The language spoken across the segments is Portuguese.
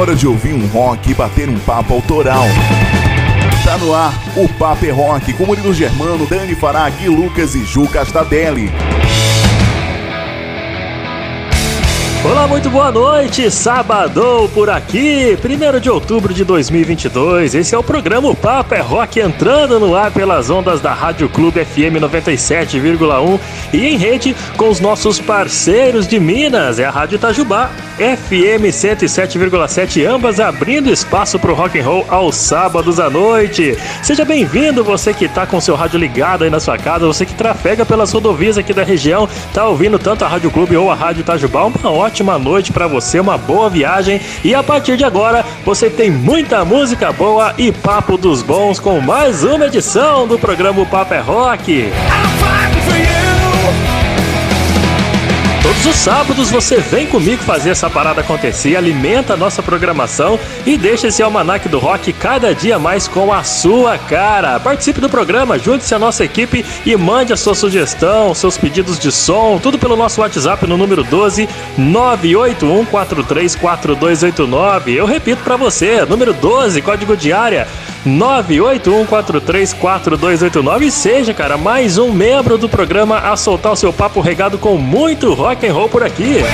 hora de ouvir um rock e bater um papo autoral. Tá no ar o Papo é Rock com Murilo Germano, Dani Fará, Lucas e Ju Castadelli. Olá, muito boa noite, sábado por aqui, 1 de outubro de 2022. Esse é o programa Papo é Rock entrando no ar pelas ondas da Rádio Clube FM 97,1 e em rede com os nossos parceiros de Minas, é a Rádio Itajubá, FM 107,7, ambas abrindo espaço para o rock and roll aos sábados à noite. Seja bem-vindo, você que está com seu rádio ligado aí na sua casa, você que trafega pelas rodovias aqui da região, tá ouvindo tanto a Rádio Clube ou a Rádio Itajubá, uma ótima ótima noite para você, uma boa viagem e a partir de agora você tem muita música boa e papo dos bons com mais uma edição do programa Papo é Rock. Todos os sábados você vem comigo fazer essa parada acontecer, alimenta a nossa programação e deixa esse almanac do rock cada dia mais com a sua cara. Participe do programa, junte-se à nossa equipe e mande a sua sugestão, seus pedidos de som, tudo pelo nosso WhatsApp no número 12 981434289. Eu repito para você, número 12, código de área 981434289 e seja, cara, mais um membro do programa a soltar o seu papo regado com muito rock and roll por aqui.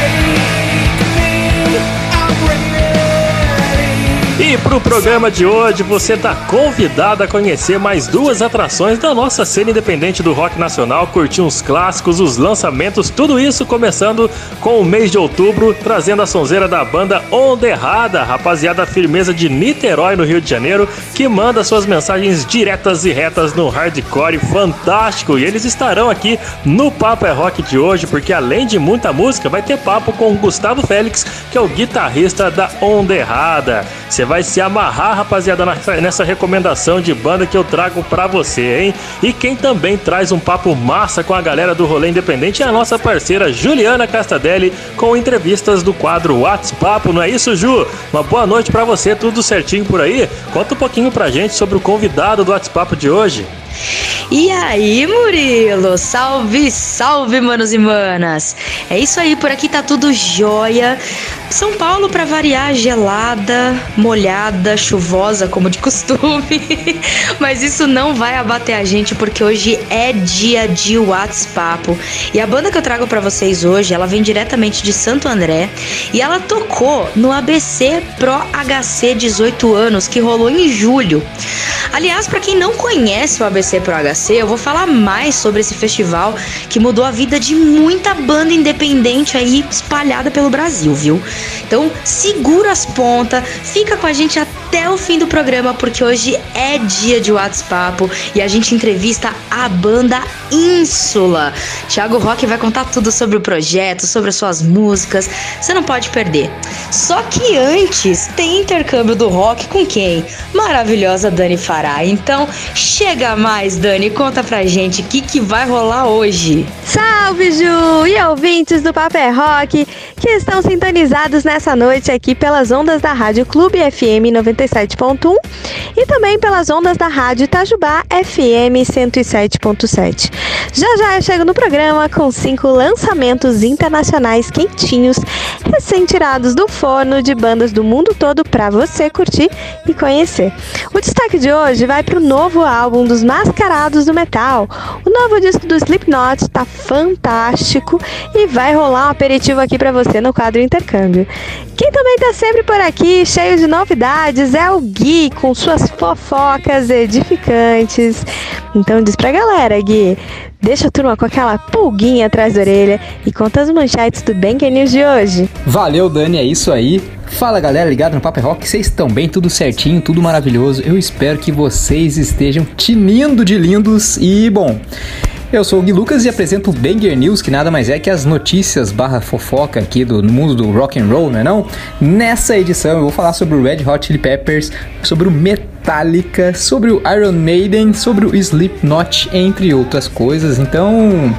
E para o programa de hoje, você está convidado a conhecer mais duas atrações da nossa cena independente do rock nacional, curtir uns clássicos, os lançamentos, tudo isso começando com o mês de outubro, trazendo a sonzeira da banda Onda Errada, rapaziada firmeza de Niterói, no Rio de Janeiro, que manda suas mensagens diretas e retas no hardcore fantástico. E eles estarão aqui no Papo é Rock de hoje, porque além de muita música, vai ter papo com o Gustavo Félix, que é o guitarrista da Onda Errada. Você vai se amarrar, rapaziada, nessa recomendação de banda que eu trago pra você, hein? E quem também traz um papo massa com a galera do rolê independente é a nossa parceira Juliana Castadelli, com entrevistas do quadro WhatsApp, não é isso, Ju? Uma boa noite para você, tudo certinho por aí? Conta um pouquinho pra gente sobre o convidado do WhatsApp de hoje. E aí, Murilo? Salve, salve, manos e manas! É isso aí, por aqui tá tudo jóia. São Paulo, para variar, gelada, molhada, chuvosa, como de costume. Mas isso não vai abater a gente, porque hoje é dia de WhatsApp. E a banda que eu trago para vocês hoje, ela vem diretamente de Santo André e ela tocou no ABC Pro HC 18 anos, que rolou em julho. Aliás, para quem não conhece o ABC Pro HC, eu vou falar mais sobre esse festival que mudou a vida de muita banda independente aí espalhada pelo Brasil, viu? Então, segura as pontas, fica com a gente até o fim do programa, porque hoje é dia de WhatsApp e a gente entrevista a banda Ínsula. Thiago Rock vai contar tudo sobre o projeto, sobre as suas músicas. Você não pode perder. Só que antes tem intercâmbio do rock com quem? Maravilhosa Dani Fará. Então, chega mais, Dani, conta pra gente o que, que vai rolar hoje. Salve, Ju! E ouvintes do Papel Rock que estão sintonizados nessa noite aqui pelas ondas da Rádio Clube FM 97.1 e também pelas ondas da Rádio Itajubá FM 107.7. Já já eu chego no programa com cinco lançamentos internacionais quentinhos, recém-tirados do forno de bandas do mundo todo para você curtir e conhecer. O destaque de hoje vai para o novo álbum dos Mascarados do Metal. O novo disco do Slipknot está fantástico e vai rolar um aperitivo aqui para você no quadro Intercâmbio. Quem também está sempre por aqui, cheio de novidades, é o Gui com suas fofocas edificantes. Então diz pra galera, Gui, deixa a turma com aquela pulguinha atrás da orelha e conta as manchetes do Banker News de hoje. Valeu, Dani, é isso aí. Fala galera, ligado no Paper Rock, vocês estão bem? Tudo certinho, tudo maravilhoso. Eu espero que vocês estejam tinindo de lindos e bom. Eu sou o Gui Lucas e apresento o Banger News, que nada mais é que as notícias barra fofoca aqui do mundo do rock and roll, não é não? Nessa edição eu vou falar sobre o Red Hot Chili Peppers, sobre o Metallica, sobre o Iron Maiden, sobre o Slipknot, entre outras coisas. Então,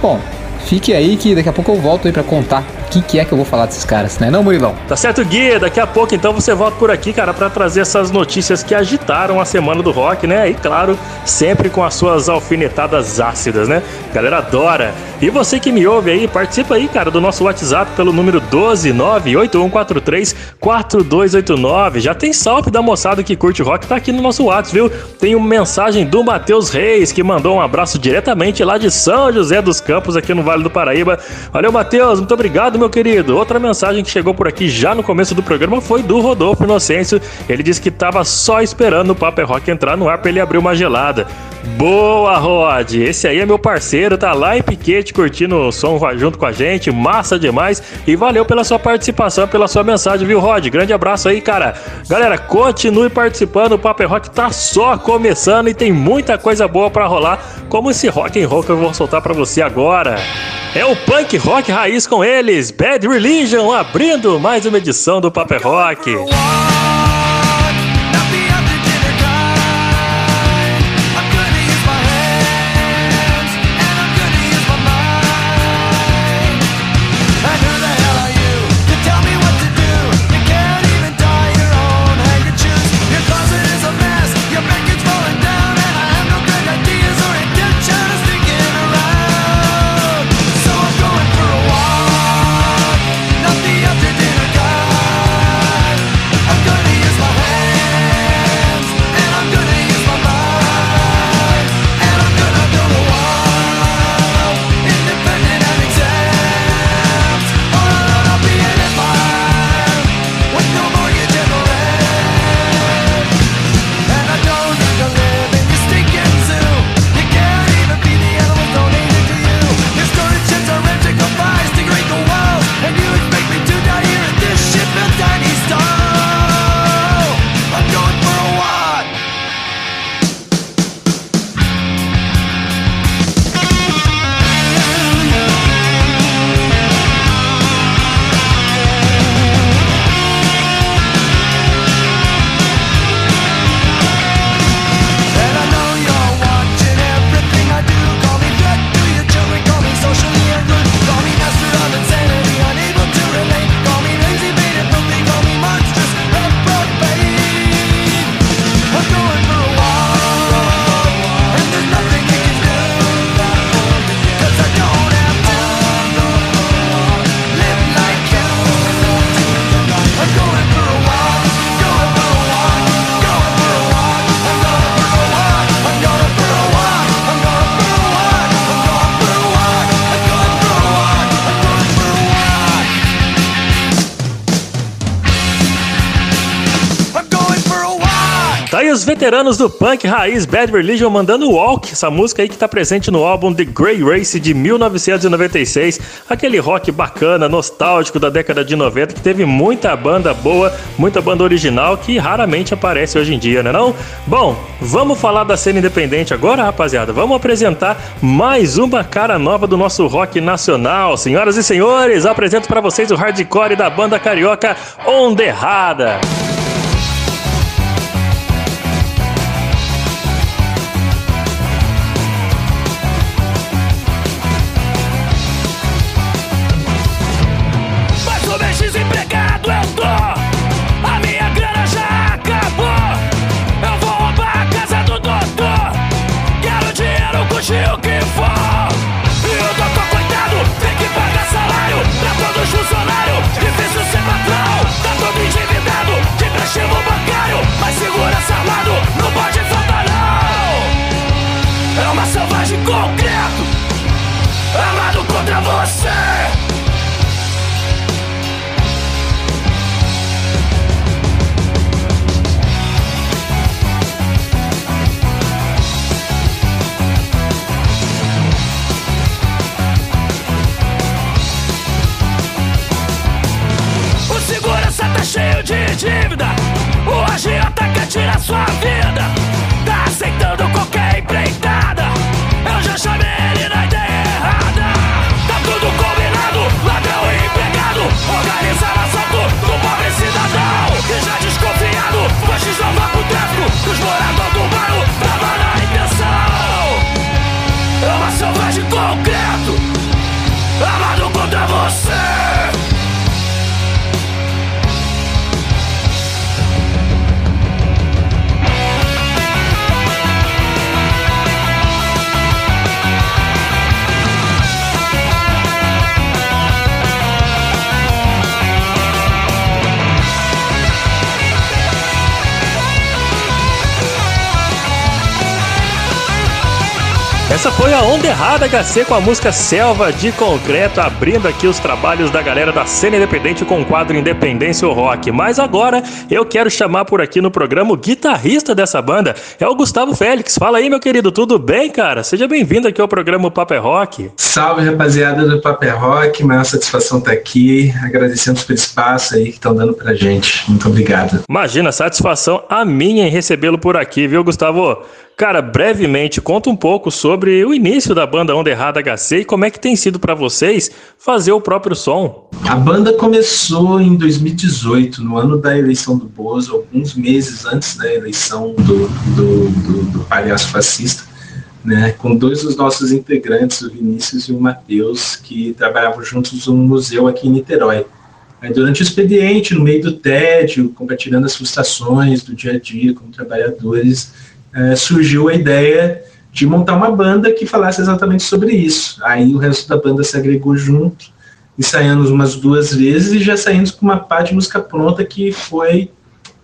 bom, fique aí que daqui a pouco eu volto aí para contar o que, que é que eu vou falar desses caras, né não, Murilão? Tá certo, Gui, daqui a pouco então você volta por aqui, cara, para trazer essas notícias que agitaram a semana do rock, né? E claro, sempre com as suas alfinetadas ácidas, né? A galera adora. E você que me ouve aí, participa aí, cara, do nosso WhatsApp pelo número 12981434289. Já tem salve da moçada que curte rock, tá aqui no nosso WhatsApp, viu? Tem uma mensagem do Matheus Reis, que mandou um abraço diretamente lá de São José dos Campos, aqui no Vale do Paraíba. Valeu, Matheus, muito obrigado, meu querido. Outra mensagem que chegou por aqui já no começo do programa foi do Rodolfo Inocêncio. Ele disse que tava só esperando o Paper Rock entrar no ar pra ele abrir uma gelada. Boa, Rod! Esse aí é meu parceiro, tá lá em Piquete curtindo o som junto com a gente, massa demais. E valeu pela sua participação, pela sua mensagem, viu, Rod? Grande abraço aí, cara. Galera, continue participando, o Paper Rock tá só começando e tem muita coisa boa para rolar, como esse rock and roll que eu vou soltar para você agora. É o punk rock raiz com eles, Bad Religion, abrindo mais uma edição do Paper Rock. Veteranos do punk raiz Bad Religion mandando Walk, essa música aí que tá presente no álbum The Grey Race de 1996, aquele rock bacana, nostálgico da década de 90 que teve muita banda boa, muita banda original que raramente aparece hoje em dia, né não? Bom, vamos falar da cena independente agora, rapaziada. Vamos apresentar mais uma cara nova do nosso rock nacional. Senhoras e senhores, apresento para vocês o hardcore da banda carioca Onda cheio de dívida. O agiota quer tirar sua vida. Tá aceitando qualquer empreitada. Eu já chamei ele na ideia errada. Tá tudo combinado, ladrão e empregado. Organizar assalto do pobre cidadão. E já desconfiado, mas desnova pro tráfico. Dos moradores do bairro, tava na intenção. É uma selvagem concreto. Amado contra você. Essa foi a Onda Errada HC com a música Selva de Concreto, abrindo aqui os trabalhos da galera da cena independente com o quadro Independência ou Rock. Mas agora eu quero chamar por aqui no programa o guitarrista dessa banda, é o Gustavo Félix. Fala aí, meu querido, tudo bem, cara? Seja bem-vindo aqui ao programa Paper Rock. Salve, rapaziada do Paper Rock, maior satisfação estar tá aqui, agradecendo pelo espaço aí que estão dando pra gente. Muito obrigado. Imagina, satisfação a minha em recebê-lo por aqui, viu, Gustavo? Cara, brevemente, conta um pouco sobre o início da banda Onda Errada HC e como é que tem sido para vocês fazer o próprio som. A banda começou em 2018, no ano da eleição do Bozo, alguns meses antes da eleição do, do, do, do palhaço fascista, né, com dois dos nossos integrantes, o Vinícius e o Matheus, que trabalhavam juntos no museu aqui em Niterói. Aí, durante o expediente, no meio do tédio, compartilhando as frustrações do dia a dia como trabalhadores, é, surgiu a ideia de montar uma banda que falasse exatamente sobre isso. Aí o resto da banda se agregou junto, ensaiamos umas duas vezes e já saímos com uma parte de música pronta que foi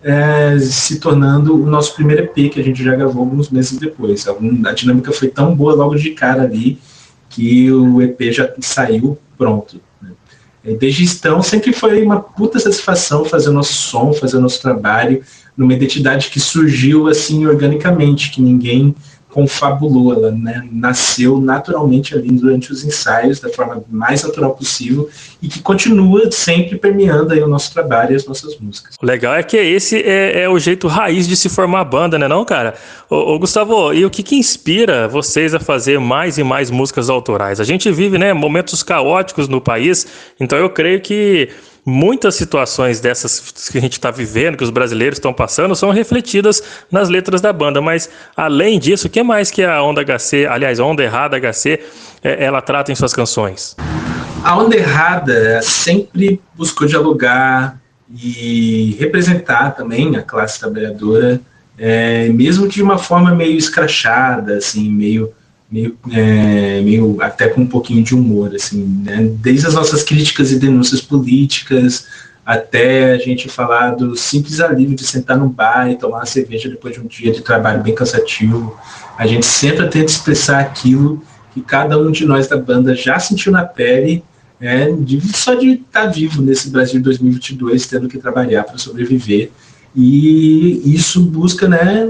é, se tornando o nosso primeiro EP, que a gente já gravou alguns meses depois. A, dinâmica foi tão boa logo de cara ali que o EP já saiu pronto. Né? Desde então, sempre foi uma puta satisfação fazer o nosso som, fazer o nosso trabalho, numa identidade que surgiu assim organicamente, que ninguém confabulou, ela né, nasceu naturalmente ali durante os ensaios, da forma mais natural possível, e que continua sempre permeando aí o nosso trabalho e as nossas músicas. O legal é que esse é, é o jeito raiz de se formar banda, né não, cara? Ô, ô, Gustavo, e o que, que inspira vocês a fazer mais e mais músicas autorais? A gente vive, né, momentos caóticos no país, então eu creio que muitas situações dessas que a gente está vivendo, que os brasileiros estão passando, são refletidas nas letras da banda. Mas, além disso, o que mais que a Onda HC, aliás, a Onda Errada HC, é, ela trata em suas canções? A Onda Errada sempre buscou dialogar e representar também a classe trabalhadora, é, mesmo de uma forma meio escrachada, assim, meio meio, é, meio até com um pouquinho de humor, assim, né? Desde as nossas críticas e denúncias políticas até a gente falar do simples alívio de sentar no bar e tomar uma cerveja depois de um dia de trabalho bem cansativo. A gente sempre tenta expressar aquilo que cada um de nós da banda já sentiu na pele, é, de, só de estar tá vivo nesse Brasil 2022, tendo que trabalhar para sobreviver. E isso busca né,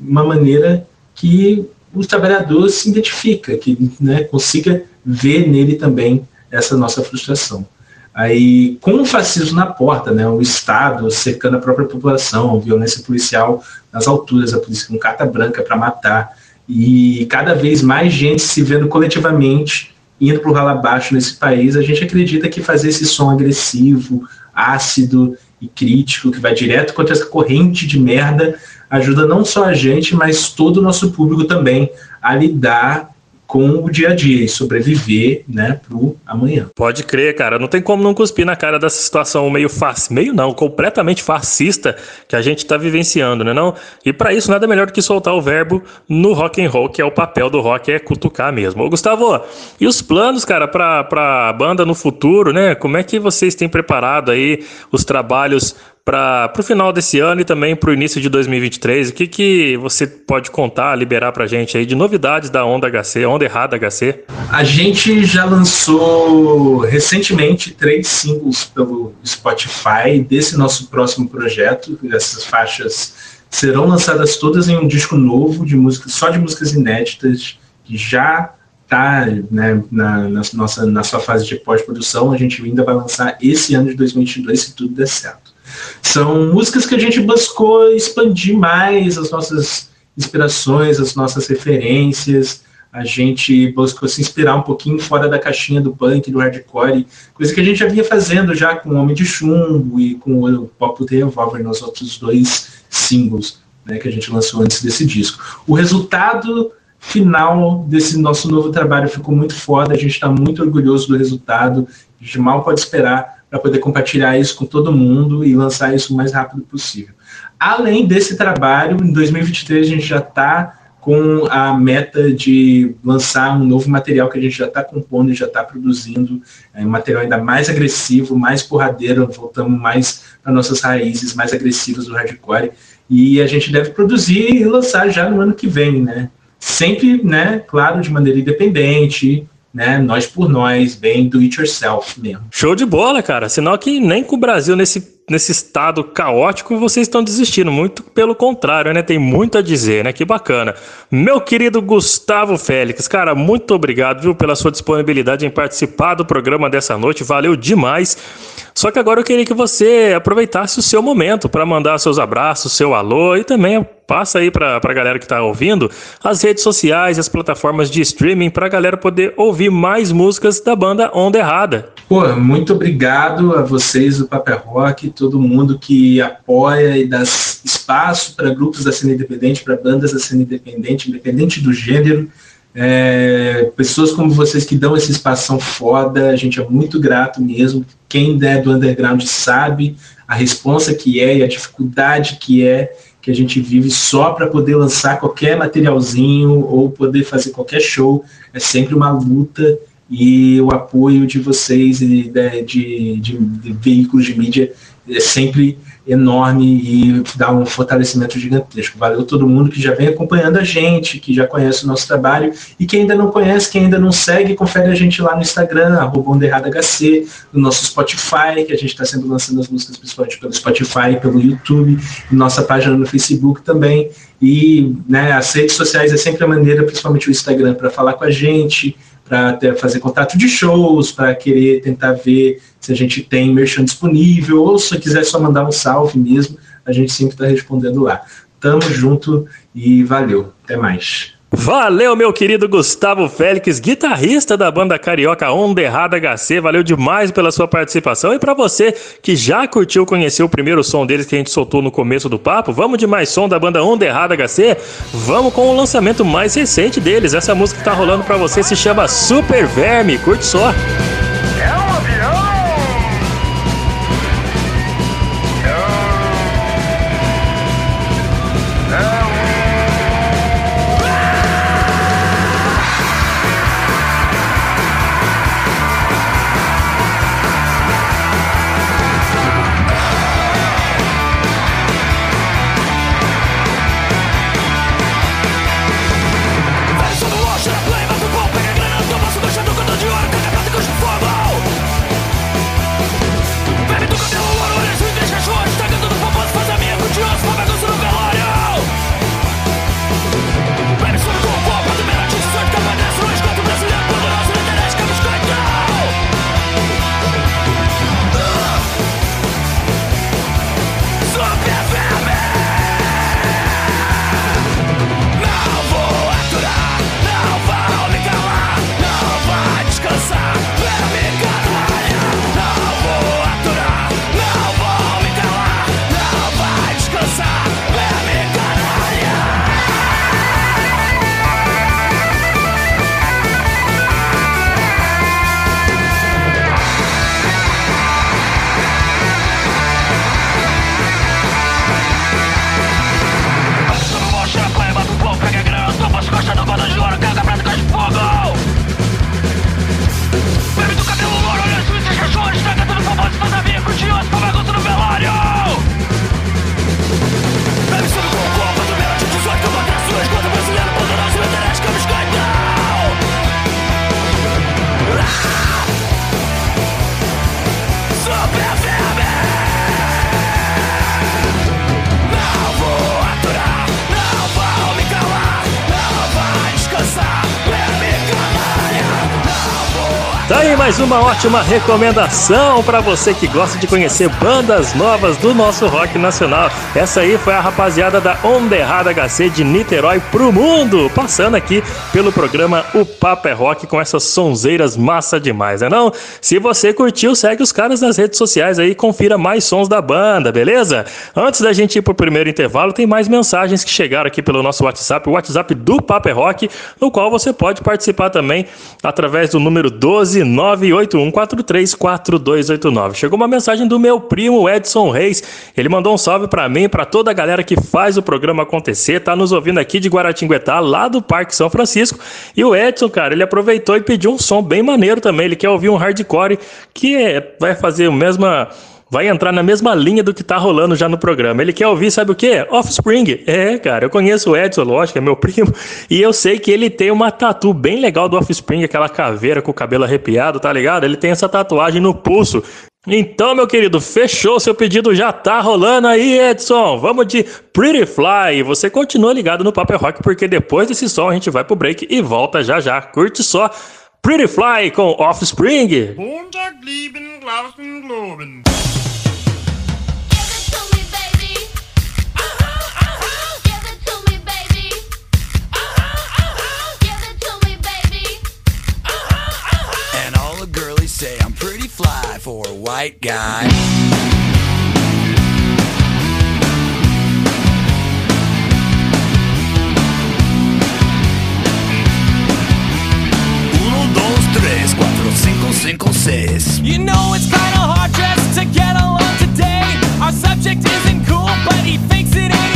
uma maneira que o trabalhador se identifica, que né, consiga ver nele também essa nossa frustração. Aí, com o fascismo na porta, né, o Estado cercando a própria população, violência policial nas alturas, a polícia com carta branca para matar, e cada vez mais gente se vendo coletivamente indo para o ralo abaixo nesse país, a gente acredita que fazer esse som agressivo, ácido e crítico, que vai direto contra essa corrente de merda, ajuda não só a gente, mas todo o nosso público também a lidar com o dia a dia e sobreviver, né, pro amanhã. Pode crer, cara. Não tem como não cuspir na cara dessa situação meio fácil, meio não, completamente fascista que a gente está vivenciando, né não? E para isso nada melhor do que soltar o verbo no rock and roll, que é o papel do rock é cutucar mesmo. Ô, Gustavo, e os planos, cara, para para banda no futuro, né? Como é que vocês têm preparado aí os trabalhos para o final desse ano e também para o início de 2023. O que, que você pode contar, liberar para a gente aí de novidades da Onda HC, Onda Errada HC? A gente já lançou recentemente três singles pelo Spotify desse nosso próximo projeto. Essas faixas serão lançadas todas em um disco novo de música, só de músicas inéditas, que já está né, na, na, nossa, na sua fase de pós-produção. A gente ainda vai lançar esse ano de 2022, se tudo der certo. São músicas que a gente buscou expandir mais as nossas inspirações, as nossas referências. A gente buscou se inspirar um pouquinho fora da caixinha do punk, do hardcore, coisa que a gente já vinha fazendo já com Homem de Chumbo e com o Pop The Revolver nos outros dois singles né, que a gente lançou antes desse disco. O resultado final desse nosso novo trabalho ficou muito foda, a gente está muito orgulhoso do resultado, a gente mal pode esperar para poder compartilhar isso com todo mundo e lançar isso o mais rápido possível. Além desse trabalho, em 2023 a gente já está com a meta de lançar um novo material que a gente já está compondo e já está produzindo, é um material ainda mais agressivo, mais porradeiro, voltamos mais para nossas raízes mais agressivas do hardcore, e a gente deve produzir e lançar já no ano que vem, né? sempre, né, claro, de maneira independente, né, nós por nós, bem do it yourself mesmo. Show de bola, cara. Sinal que nem com o Brasil nesse nesse estado caótico vocês estão desistindo. Muito pelo contrário, né? Tem muito a dizer, né? Que bacana. Meu querido Gustavo Félix, cara, muito obrigado, viu, pela sua disponibilidade em participar do programa dessa noite. Valeu demais. Só que agora eu queria que você aproveitasse o seu momento para mandar seus abraços, seu alô e também passa aí para a galera que está ouvindo as redes sociais, as plataformas de streaming para a galera poder ouvir mais músicas da banda Onda Errada. Pô, muito obrigado a vocês do Papel Rock, todo mundo que apoia e dá espaço para grupos da cena independente, para bandas da cena independente, independente do gênero. É, pessoas como vocês que dão esse espação foda, a gente é muito grato mesmo. Quem é do underground sabe a responsa que é e a dificuldade que é que a gente vive só para poder lançar qualquer materialzinho ou poder fazer qualquer show. É sempre uma luta e o apoio de vocês e de, de, de, de veículos de mídia é sempre enorme e dá um fortalecimento gigantesco. Valeu todo mundo que já vem acompanhando a gente, que já conhece o nosso trabalho e que ainda não conhece, que ainda não segue, confere a gente lá no Instagram, arroba HC, no nosso Spotify, que a gente está sempre lançando as músicas principalmente pelo Spotify, pelo YouTube, nossa página no Facebook também. E né, as redes sociais é sempre a maneira, principalmente o Instagram, para falar com a gente, para fazer contato de shows, para querer tentar ver se a gente tem merchan disponível, ou se quiser só mandar um salve mesmo, a gente sempre está respondendo lá. Tamo junto e valeu. Até mais. Valeu, meu querido Gustavo Félix, guitarrista da banda carioca Onda Errada HC. Valeu demais pela sua participação. E para você que já curtiu conhecer o primeiro som deles que a gente soltou no começo do papo, vamos de mais som da banda Onda Errada HC? Vamos com o lançamento mais recente deles. Essa música que tá rolando para você se chama Super Verme. Curte só. mais uma ótima recomendação para você que gosta de conhecer bandas novas do nosso rock nacional. Essa aí foi a rapaziada da Onda Errada HC de Niterói pro mundo, passando aqui pelo programa O Papo é Rock com essas sonzeiras massa demais, né não? Se você curtiu, segue os caras nas redes sociais aí e confira mais sons da banda, beleza? Antes da gente ir pro primeiro intervalo, tem mais mensagens que chegaram aqui pelo nosso WhatsApp, o WhatsApp do Papo é Rock, no qual você pode participar também através do número 129 981434289. Chegou uma mensagem do meu primo Edson Reis. Ele mandou um salve para mim, para toda a galera que faz o programa acontecer, tá nos ouvindo aqui de Guaratinguetá, lá do Parque São Francisco. E o Edson, cara, ele aproveitou e pediu um som bem maneiro também. Ele quer ouvir um hardcore que é, vai fazer a mesma vai entrar na mesma linha do que tá rolando já no programa. Ele quer ouvir, sabe o quê? Offspring. É, cara, eu conheço o Edson, lógico, é meu primo, e eu sei que ele tem uma tatu bem legal do Offspring, aquela caveira com o cabelo arrepiado, tá ligado? Ele tem essa tatuagem no pulso. Então, meu querido, fechou seu pedido, já tá rolando aí, Edson. Vamos de Pretty Fly. Você continua ligado no Paper Rock, porque depois desse som a gente vai pro break e volta já já. Curte só Pretty Fly com Offspring. And for a white guy. Uno, dos, tres, cuatro, cinco, cinco, seis. You know it's kinda hard just to get along today. Our subject isn't cool, but he fakes it anyway.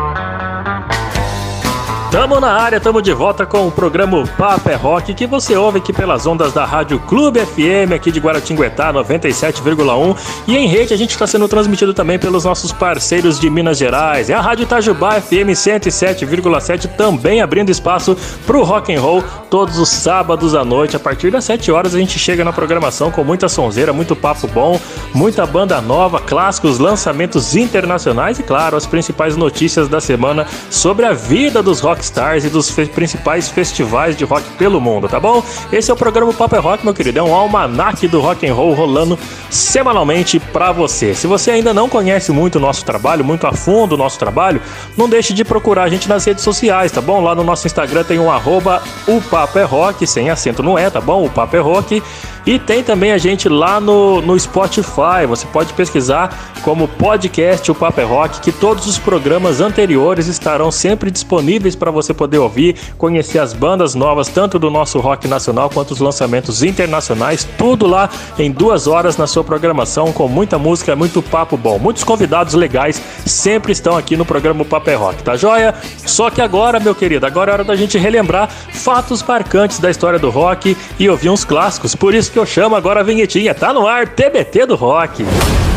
Tamo na área, tamo de volta com o programa Papo é Rock, que você ouve aqui pelas ondas da Rádio Clube FM, aqui de Guaratinguetá, 97,1. E em rede a gente está sendo transmitido também pelos nossos parceiros de Minas Gerais. É a Rádio Itajubá FM 107,7, também abrindo espaço pro rock and roll todos os sábados à noite. A partir das 7 horas a gente chega na programação com muita sonzeira, muito papo bom, muita banda nova, clássicos, lançamentos internacionais e, claro, as principais notícias da semana sobre a vida dos rockstars e dos fe- principais festivais de rock pelo mundo, tá bom? Esse é o programa Papo é Rock, meu querido. É um almanac do rock and roll rolando semanalmente pra você. Se você ainda não conhece muito o nosso trabalho, muito a fundo o nosso trabalho, não deixe de procurar a gente nas redes sociais, tá bom? Lá no nosso Instagram tem um arroba o Papo é Rock, sem acento no é, tá bom? O Papo é Rock. E tem também a gente lá no, no Spotify. Você pode pesquisar como podcast O Papo é Rock, que todos os programas anteriores estarão sempre disponíveis para você poder ouvir, conhecer as bandas novas, tanto do nosso rock nacional quanto os lançamentos internacionais, tudo lá em duas horas na sua programação, com muita música, muito papo bom. Muitos convidados legais sempre estão aqui no programa O Papo é Rock, tá joia? Só que agora, meu querido, agora é hora da gente relembrar fatos marcantes da história do rock e ouvir uns clássicos. Por isso que eu chamo agora a vinhetinha. Tá no ar, TBT do Rock.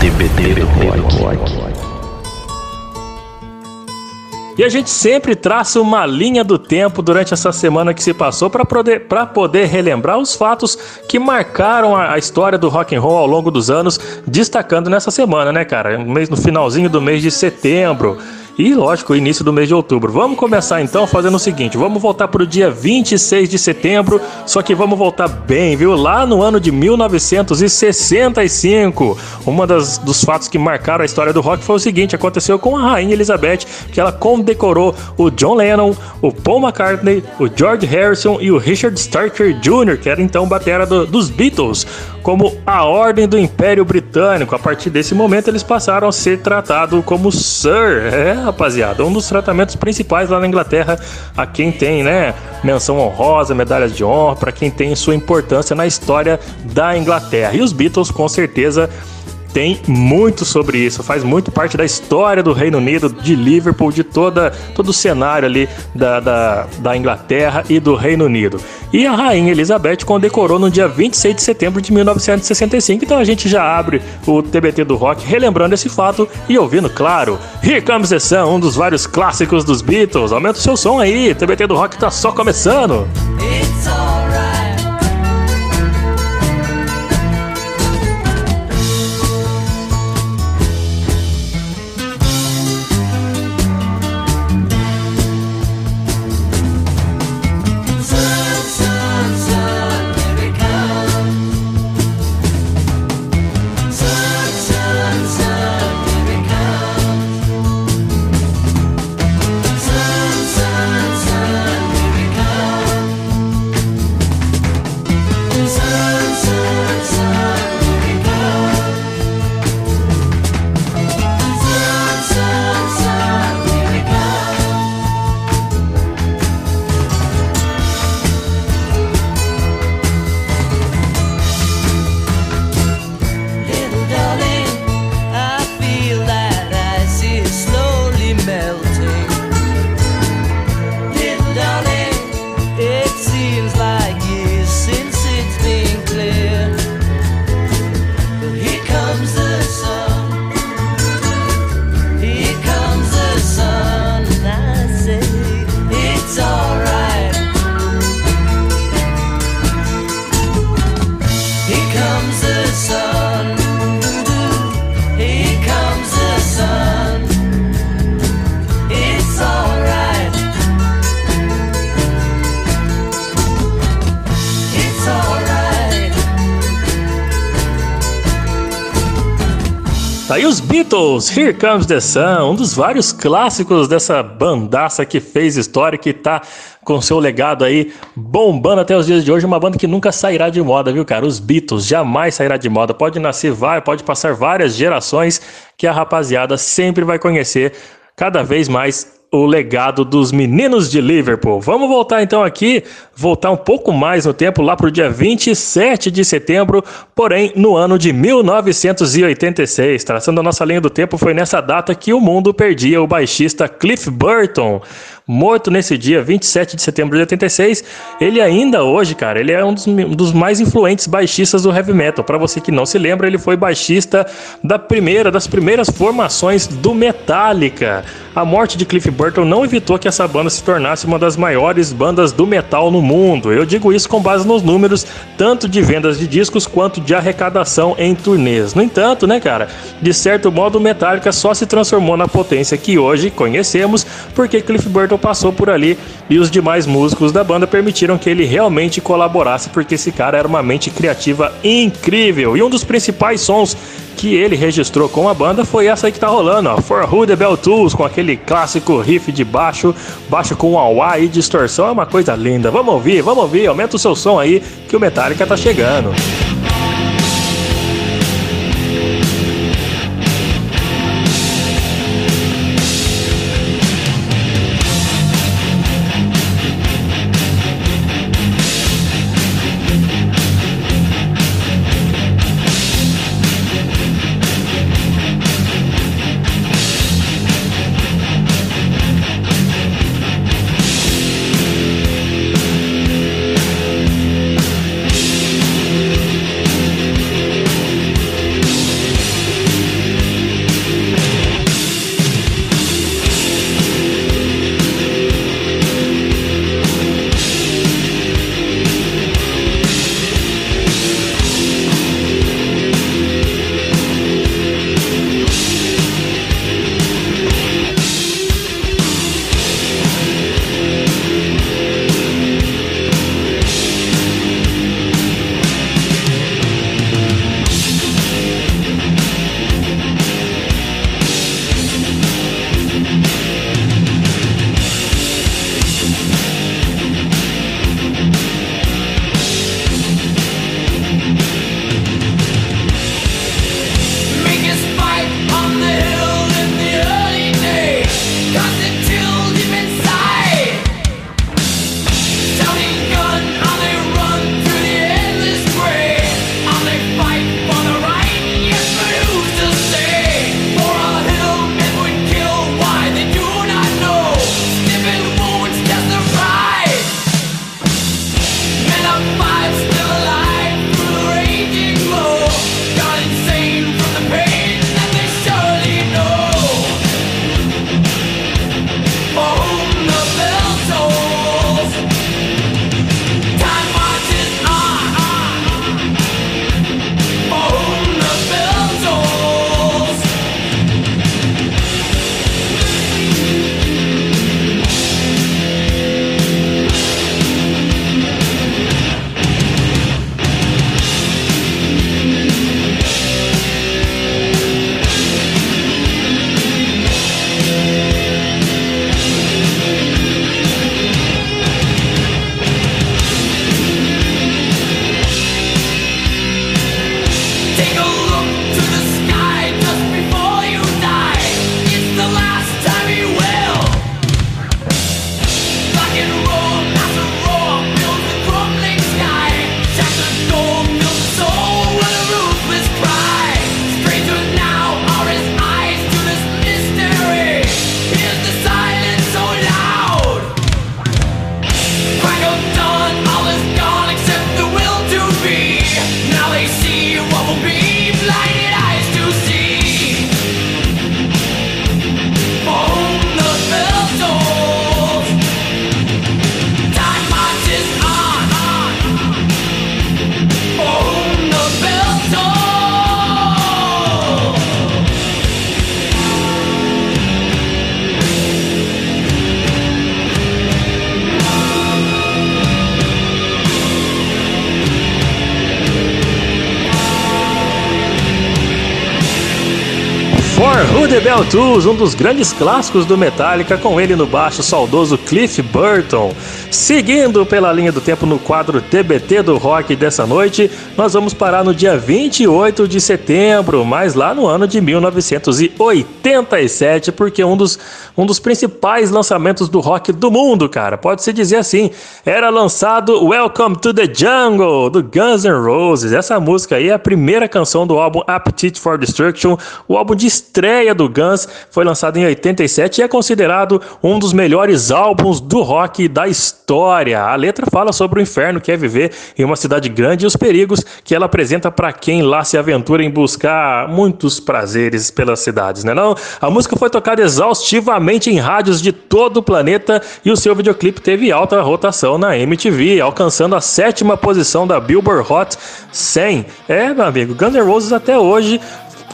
TBT do Rock. E a gente sempre traça uma linha do tempo durante essa semana que se passou para poder, pra poder relembrar os fatos que marcaram a, a história do rock and roll ao longo dos anos, destacando nessa semana, né, cara? No mês- No finalzinho do mês de setembro. E, lógico, o início do mês de outubro. Vamos começar então fazendo o seguinte: vamos voltar para o dia 26 de setembro, só que vamos voltar bem, viu? Lá no ano de 1965. Uma das, dos fatos que marcaram a história do rock foi o seguinte: aconteceu com a Rainha Elizabeth, que ela condecorou o John Lennon, o Paul McCartney, o George Harrison e o Richard Starker Jr., que era então batera do- dos Beatles, como a Ordem do Império Britânico. A partir desse momento, eles passaram a ser tratados como Sir. É, rapaziada, um dos tratamentos principais lá na Inglaterra, a quem tem, né, menção honrosa, medalhas de honra, para quem tem sua importância na história da Inglaterra. E os Beatles, com certeza, tem muito sobre isso, faz muito parte da história do Reino Unido, de Liverpool, de toda, todo o cenário ali da, da, da Inglaterra e do Reino Unido. E a Rainha Elizabeth condecorou no dia 26 de setembro de 1965, então a gente já abre o TBT do Rock relembrando esse fato e ouvindo, claro, Here Comes the Sun, um dos vários clássicos dos Beatles. Aumenta o seu som aí, TBT do Rock tá só começando. It's alright. Here Comes the Sun, um dos vários clássicos dessa bandaça que fez história, que tá com seu legado aí bombando até os dias de hoje. Uma banda que nunca sairá de moda, viu, cara? Os Beatles jamais sairá de moda. Pode nascer, vai, pode passar várias gerações que a rapaziada sempre vai conhecer cada vez mais o legado dos meninos de Liverpool. Vamos voltar então aqui, voltar um pouco mais no tempo, lá para o dia 27 de setembro, porém no ano de 1986. Traçando a nossa linha do tempo, foi nessa data que o mundo perdia o baixista Cliff Burton. Morto nesse dia, 27 de setembro de 86, ele ainda hoje, cara, ele é um dos, um dos mais influentes baixistas do heavy metal. Para você que não se lembra, ele foi baixista da primeira, das primeiras formações do Metallica. A morte de Cliff Burton não evitou que essa banda se tornasse uma das maiores bandas do metal no mundo. Eu digo isso com base nos números, tanto de vendas de discos quanto de arrecadação em turnês. No entanto, né, cara, de certo modo Metallica só se transformou na potência que hoje conhecemos porque Cliff Burton passou por ali e os demais músicos da banda permitiram que ele realmente colaborasse porque esse cara era uma mente criativa incrível. E um dos principais sons que ele registrou com a banda foi essa aí que tá rolando, ó, For Who the Bell Tools, com aquele clássico riff de baixo, baixo com auá e distorção, é uma coisa linda. Vamos ouvir, vamos ouvir, aumenta o seu som aí que o Metallica tá chegando. Um dos grandes clássicos do Metallica, com ele no baixo saudoso Cliff Burton. Seguindo pela linha do tempo no quadro TBT do rock dessa noite, nós vamos parar no dia 28 de setembro, mas lá no ano de 1987, porque um dos, um dos principais lançamentos do rock do mundo, cara, pode-se dizer assim, era lançado Welcome to the Jungle, do Guns N' Roses. Essa música aí é a primeira canção do álbum Appetite for Destruction, o álbum de estreia do Guns, foi lançado em 87 e é considerado um dos melhores álbuns do rock da história. A letra fala sobre o inferno que é viver em uma cidade grande e os perigos que ela apresenta para quem lá se aventura em buscar muitos prazeres pelas cidades, né não? A música foi tocada exaustivamente em rádios de todo o planeta e o seu videoclipe teve alta rotação na MTV, alcançando a sétima posição da Billboard Hot 100. É, meu amigo, Guns N' Roses até hoje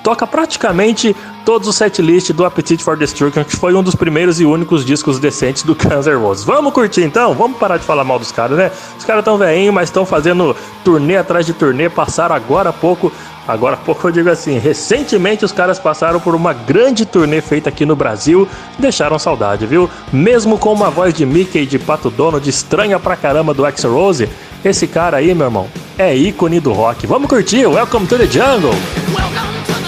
toca praticamente todos os setlists do Appetite for Destruction, que foi um dos primeiros e únicos discos decentes do Guns N' Roses. Vamos curtir então? Vamos parar de falar mal dos caras, né? Os caras tão veinhos, mas estão fazendo turnê atrás de turnê, passaram agora há pouco Agora há pouco eu digo assim, recentemente os caras passaram por uma grande turnê feita aqui no Brasil, deixaram saudade, viu? Mesmo com uma voz de Mickey de Pato Donald estranha pra caramba do X-Rose, esse cara aí, meu irmão, é ícone do rock. Vamos curtir, Welcome to the Jungle! Welcome to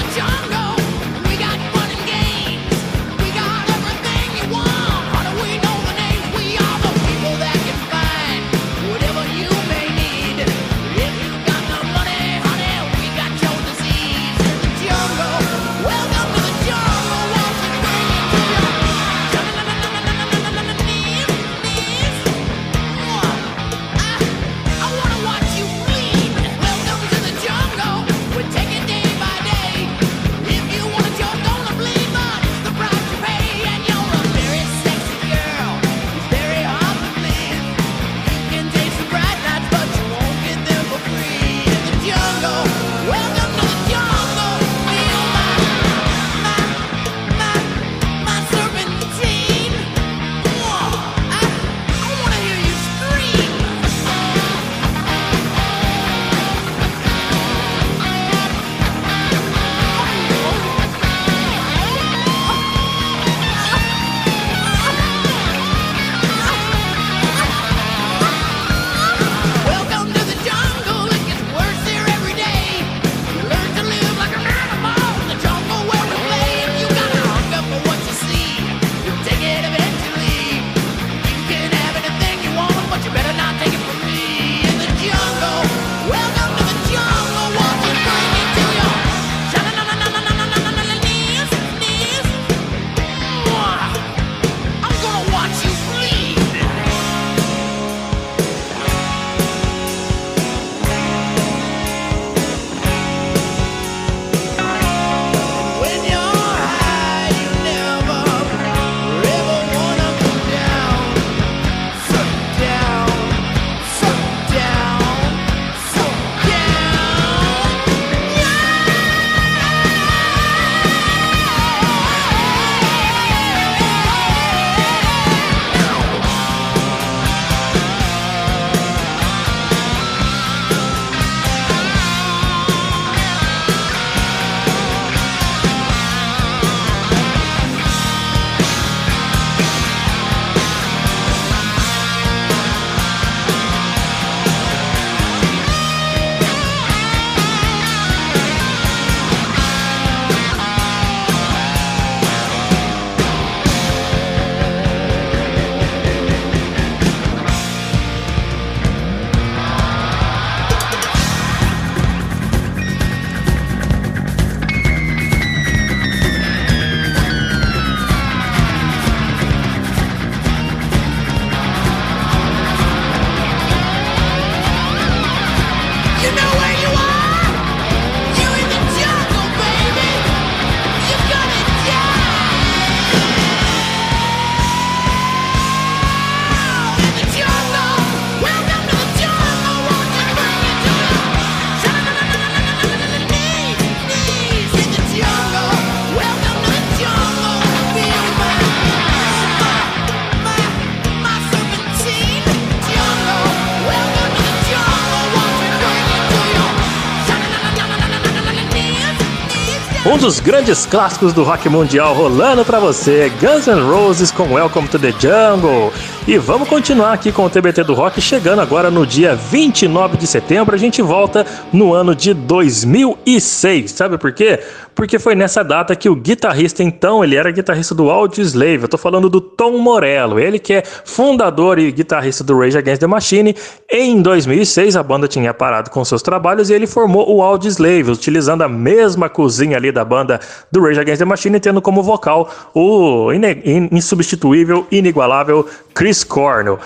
dos grandes clássicos do rock mundial rolando pra você, Guns N' Roses com Welcome to the Jungle. E vamos continuar aqui com o TBT do Rock, chegando agora no dia 29 de setembro. A gente volta no ano de 2006. Sabe por quê? Porque foi nessa data que o guitarrista, então, ele era guitarrista do Audioslave. Eu tô falando do Tom Morello, ele que é fundador e guitarrista do Rage Against the Machine. Em 2006, a banda tinha parado com seus trabalhos e ele formou o Audioslave, utilizando a mesma cozinha ali da banda do Rage Against the Machine, tendo como vocal o insubstituível, inigualável Chris Cornell.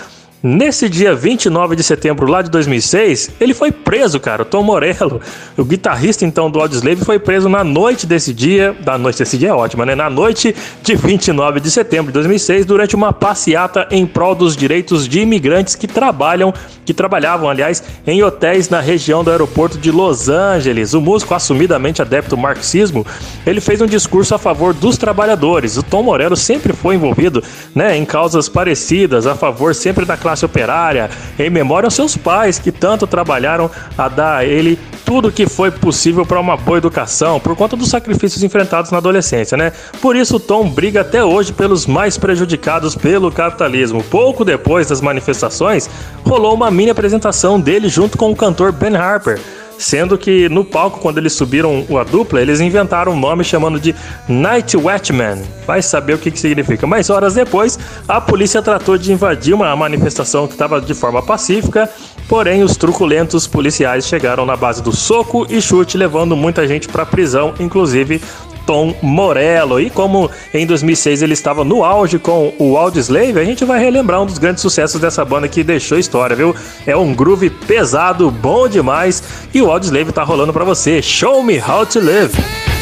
Nesse dia 29 de setembro lá de 2006, ele foi preso, cara. O Tom Morello, o guitarrista então do Audioslave, foi preso na noite desse dia. Da noite desse dia é ótima, né? Na noite de 29 de setembro de 2006, durante uma passeata em prol dos direitos de imigrantes que trabalham, que trabalhavam, aliás, em hotéis na região do aeroporto de Los Angeles. O músico, assumidamente adepto ao marxismo, ele fez um discurso a favor dos trabalhadores. O Tom Morello sempre foi envolvido, né, em causas parecidas, a favor sempre da classe operária, em memória aos seus pais que tanto trabalharam a dar a ele tudo que foi possível para uma boa educação, por conta dos sacrifícios enfrentados na adolescência, né? Por isso o Tom briga até hoje pelos mais prejudicados pelo capitalismo. Pouco depois das manifestações, rolou uma mini apresentação dele junto com o cantor Ben Harper. Sendo que no palco, quando eles subiram a dupla, eles inventaram um nome chamando de Night Watchman. Vai saber o que, que significa. Mas horas depois, a polícia tratou de invadir uma manifestação que estava de forma pacífica. Porém, os truculentos policiais chegaram na base do soco e chute, levando muita gente para prisão, inclusive Tom Morello. E como em 2006 ele estava no auge com o Audioslave, a gente vai relembrar um dos grandes sucessos dessa banda que deixou história, viu? É um groove pesado, bom demais, e o Audioslave tá rolando pra você. Show me how to live.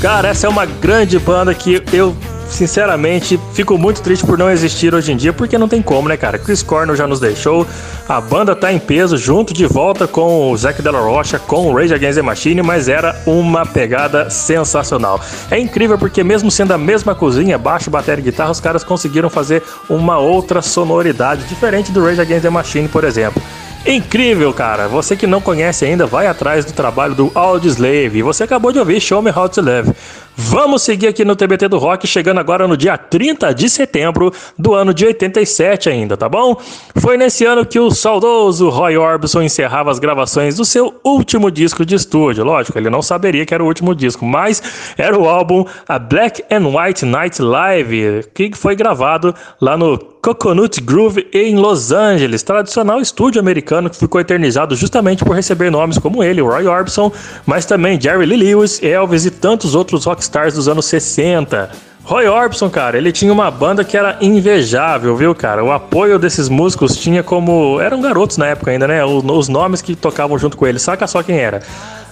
Cara, essa é uma grande banda que eu, sinceramente, fico muito triste por não existir hoje em dia, porque não tem como, né, cara? Chris Cornell já nos deixou, a banda tá em peso, junto de volta com o Zac Della Rocha, com o Rage Against the Machine, mas era uma pegada sensacional. É incrível porque mesmo sendo a mesma cozinha, baixo, bateria e guitarra, os caras conseguiram fazer uma outra sonoridade, diferente do Rage Against the Machine, por exemplo. Incrível, cara. Você que não conhece ainda, vai atrás do trabalho do Audioslave. Você acabou de ouvir Show Me How to Live. Vamos seguir aqui no TBT do Rock, chegando agora no dia 30 de setembro do ano de 87 ainda, tá bom? Foi nesse ano que o saudoso Roy Orbison encerrava as gravações do seu último disco de estúdio. Lógico, ele não saberia que era o último disco, mas era o álbum A Black and White Night Live, que foi gravado lá no Coconut Groove em Los Angeles, tradicional estúdio americano que ficou eternizado justamente por receber nomes como ele, Roy Orbison, mas também Jerry Lee Lewis, Elvis e tantos outros rockstars dos anos 60. Roy Orbison, cara, ele tinha uma banda que era invejável, viu, cara? O apoio desses músicos tinha como. Eram garotos na época ainda, né? Os nomes que tocavam junto com ele. Saca só quem era.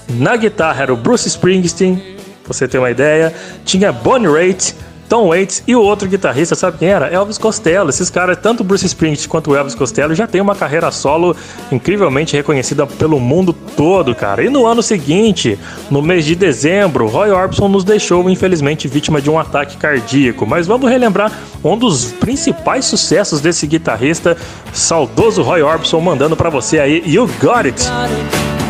Na guitarra era o Bruce Springsteen, pra você ter uma ideia. Tinha Bonnie Raitt, Tom Waits e o outro guitarrista, sabe quem era? Elvis Costello. Esses caras, tanto Bruce Springsteen quanto o Elvis Costello, já tem uma carreira solo incrivelmente reconhecida pelo mundo todo, cara. E no ano seguinte, no mês de dezembro, Roy Orbison nos deixou, infelizmente, vítima de um ataque cardíaco. Mas vamos relembrar um dos principais sucessos desse guitarrista, saudoso Roy Orbison, mandando pra você aí You Got It. Anything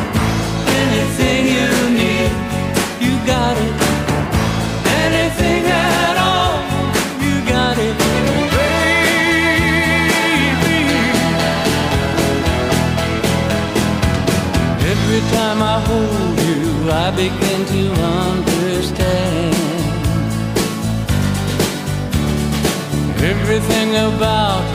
begin to understand. Everything about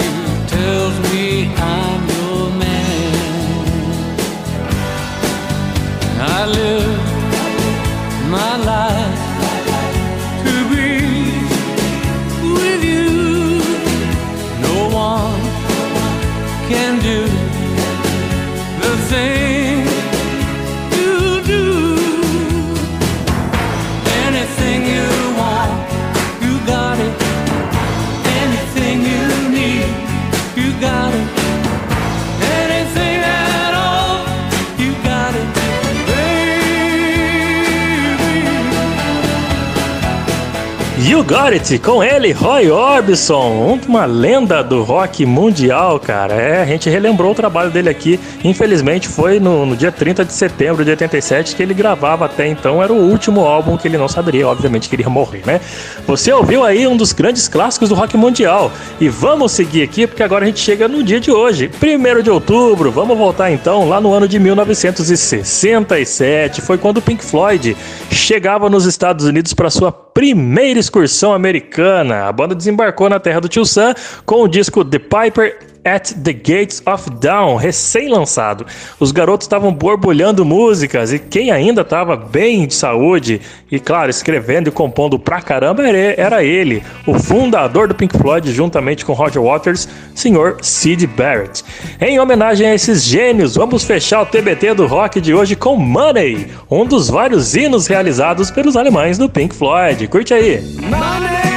You Got It, com ele, Roy Orbison, uma lenda do rock mundial, cara. É, a gente relembrou o trabalho dele aqui. Infelizmente, foi no, no, dia 30 de setembro de 87 que ele gravava até então. Era o último álbum que ele não saberia, obviamente, que ele ia morrer, né? Você ouviu aí um dos grandes clássicos do rock mundial. E vamos seguir aqui, porque agora a gente chega no dia de hoje, 1 de outubro. Vamos voltar então lá no ano de 1967. Foi quando o Pink Floyd chegava nos Estados Unidos para sua primeira excursão americana. A banda desembarcou na terra do Tio Sam com o disco The Piper at the Gates of Dawn, recém-lançado. Os garotos estavam borbulhando músicas e quem ainda estava bem de saúde e, claro, escrevendo e compondo pra caramba era ele, o fundador do Pink Floyd, juntamente com Roger Waters, Sr. Sid Barrett. Em homenagem a esses gênios, vamos fechar o TBT do rock de hoje com Money, um dos vários hinos realizados pelos alemães do Pink Floyd. Curte aí! Money!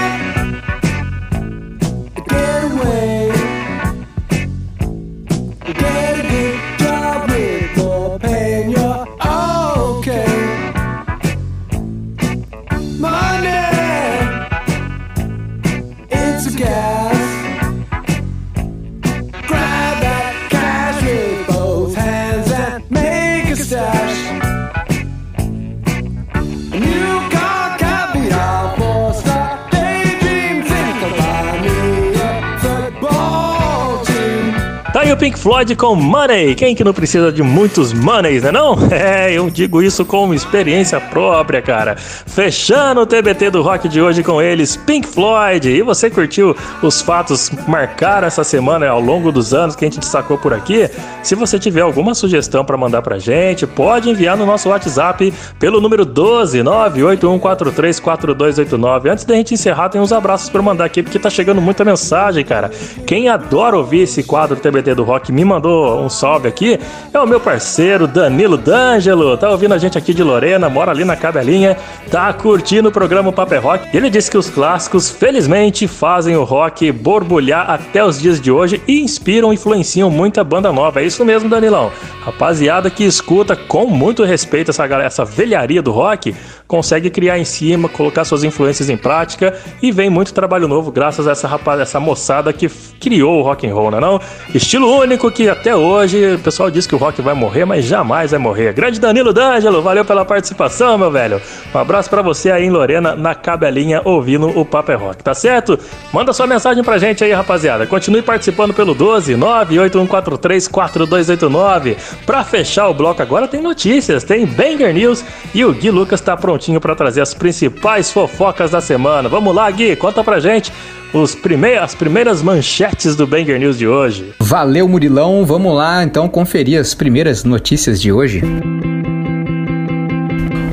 Floyd com Money. Quem que não precisa de muitos moneys, né não? É, eu digo isso com experiência própria, cara. Fechando o TBT do rock de hoje com eles, Pink Floyd. E você curtiu os fatos que marcaram essa semana ao longo dos anos que a gente destacou por aqui? Se você tiver alguma sugestão para mandar pra gente, pode enviar no nosso WhatsApp pelo número 12 981434289. Antes da gente encerrar, tem uns abraços para mandar aqui porque tá chegando muita mensagem, cara. Quem adora ouvir esse quadro TBT do Rock me mandou um salve aqui é o meu parceiro Danilo D'Angelo. Tá ouvindo a gente aqui de Lorena, mora ali na cabelinha, tá curtindo o programa Paper Rock. Ele disse que os clássicos, felizmente, fazem o rock borbulhar até os dias de hoje e inspiram e influenciam muita banda nova. É isso mesmo, Danilão. Rapaziada que escuta com muito respeito essa, essa velharia do rock, consegue criar em cima, colocar suas influências em prática e vem muito trabalho novo graças a essa rapaz, essa moçada que criou o rock and roll, não é não? Estilo único que até hoje o pessoal diz que o rock vai morrer, mas jamais vai morrer. Grande Danilo D'Angelo, valeu pela participação, meu velho. Um abraço para você aí em Lorena, na cabelinha, ouvindo o Papo é Rock, tá certo? Manda sua mensagem pra gente aí, rapaziada. Continue participando pelo 12 98143 4289. Pra fechar o bloco agora tem notícias, tem Banger News e o Gui Lucas tá prontinho para trazer as principais fofocas da semana. Vamos lá, Gui, conta pra gente os primeiros, as primeiras manchetes do Banger News de hoje. Valeu, Murilão. Vamos lá então conferir as primeiras notícias de hoje.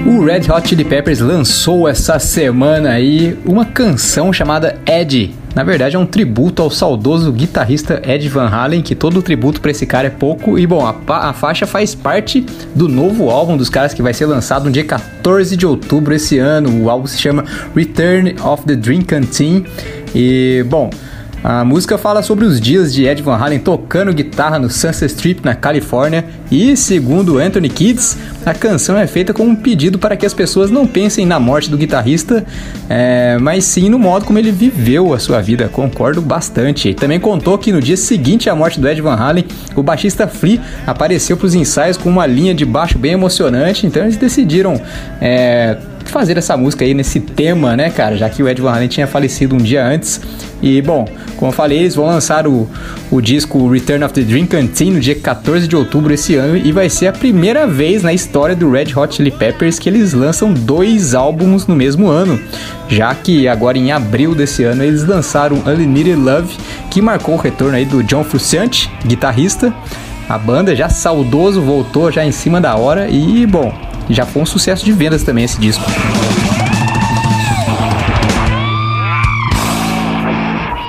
O Red Hot Chili Peppers lançou essa semana aí uma canção chamada Eddie na verdade, é um tributo ao saudoso guitarrista Ed Van Halen, que todo tributo para esse cara é pouco. E bom, a, a, faixa faz parte do novo álbum dos caras que vai ser lançado no dia 14 de outubro esse ano. O álbum se chama Return of the Dream Canteen. E bom, a música fala sobre os dias de Ed Van Halen tocando guitarra no Sunset Strip, na Califórnia, e, segundo Anthony Kids, a canção é feita com um pedido para que as pessoas não pensem na morte do guitarrista, é, mas sim no modo como ele viveu a sua vida. Concordo bastante. E também contou que no dia seguinte à morte do Ed Van Halen, o baixista Flea apareceu para os ensaios com uma linha de baixo bem emocionante, então eles decidiram é, fazer essa música aí nesse tema, né, cara? Já que o Ed Van Halen tinha falecido um dia antes. E, bom, como eu falei, eles vão lançar o, o disco Return of the Dream Canteen no dia 14 de outubro esse ano e vai ser a primeira vez na história do Red Hot Chili Peppers que eles lançam dois álbuns no mesmo ano, já que agora em abril desse ano eles lançaram Unlimited Love, que marcou o retorno aí do John Frusciante, guitarrista. A banda já saudoso voltou já em cima da hora e, bom, já foi um sucesso de vendas também esse disco.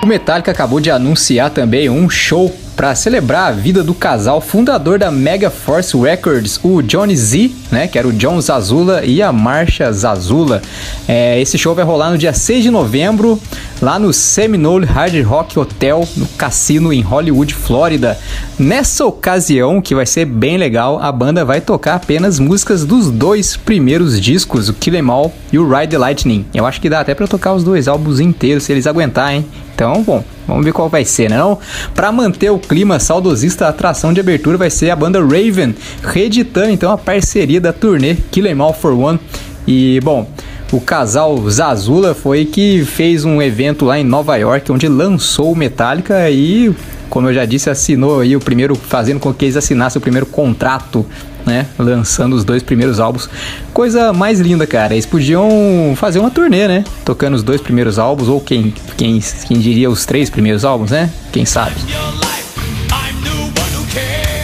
O Metallica acabou de anunciar também um show para celebrar a vida do casal fundador da Mega Force Records, o Johnny Z, né, que era o John Zazula e a Marcia Zazula. É, esse show vai rolar no dia 6 de novembro, lá no Seminole Hard Rock Hotel, no cassino em Hollywood, Flórida. Nessa ocasião, que vai ser bem legal, a banda vai tocar apenas músicas dos dois primeiros discos, o Kill Em All e o Ride the Lightning. Eu acho que dá até para tocar os dois álbuns inteiros se eles aguentarem. Então, bom, vamos ver qual vai ser, né? Não? Para manter o clima saudosista, a atração de abertura vai ser a banda Raven, reeditando então a parceria da turnê Kill Em All for One. E, bom, o casal Zazula foi que fez um evento lá em Nova York, onde lançou o Metallica e, como eu já disse, assinou aí o primeiro, fazendo com que eles assinassem o primeiro contrato né? Lançando os dois primeiros álbuns. Coisa mais linda, cara. Eles podiam fazer uma turnê, né? Tocando os dois primeiros álbuns, ou quem, quem, quem diria os três primeiros álbuns, né? Quem sabe?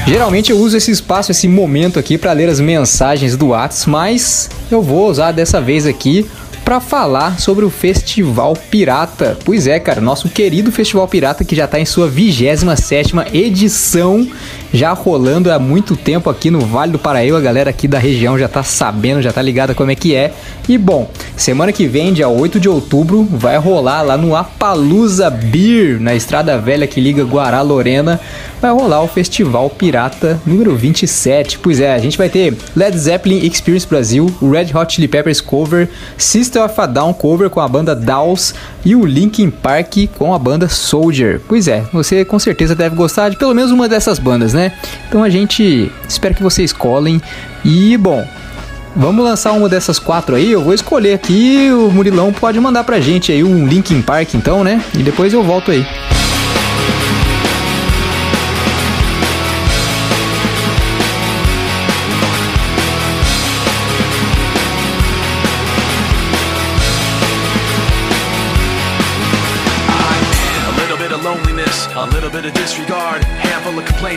Geralmente eu uso esse espaço, esse momento aqui para ler as mensagens do Whats, mas eu vou usar dessa vez aqui para falar sobre o Festival Pirata. Pois é, cara, nosso querido Festival Pirata que já está em sua 27ª edição, já rolando há muito tempo aqui no Vale do Paraíba. A galera aqui da região já tá sabendo, já tá ligada como é que é. E bom, semana que vem, dia 8 de outubro, vai rolar lá no Apalusa Beer, na Estrada Velha que liga Guará Lorena, vai rolar o Festival Pirata número 27. Pois é, a gente vai ter Led Zeppelin Experience Brasil, Red Hot Chili Peppers cover, System of a Down cover com a banda Dawes e o Linkin Park com a banda Soldier. Pois é, você com certeza deve gostar de pelo menos uma dessas bandas, né? Então a gente espera que vocês colhem e bom, Vamos lançar uma dessas quatro aí. Eu vou escolher aqui. O Murilão pode mandar pra gente aí um Linkin Park, então, né? E depois eu volto aí. A little bit of disregard,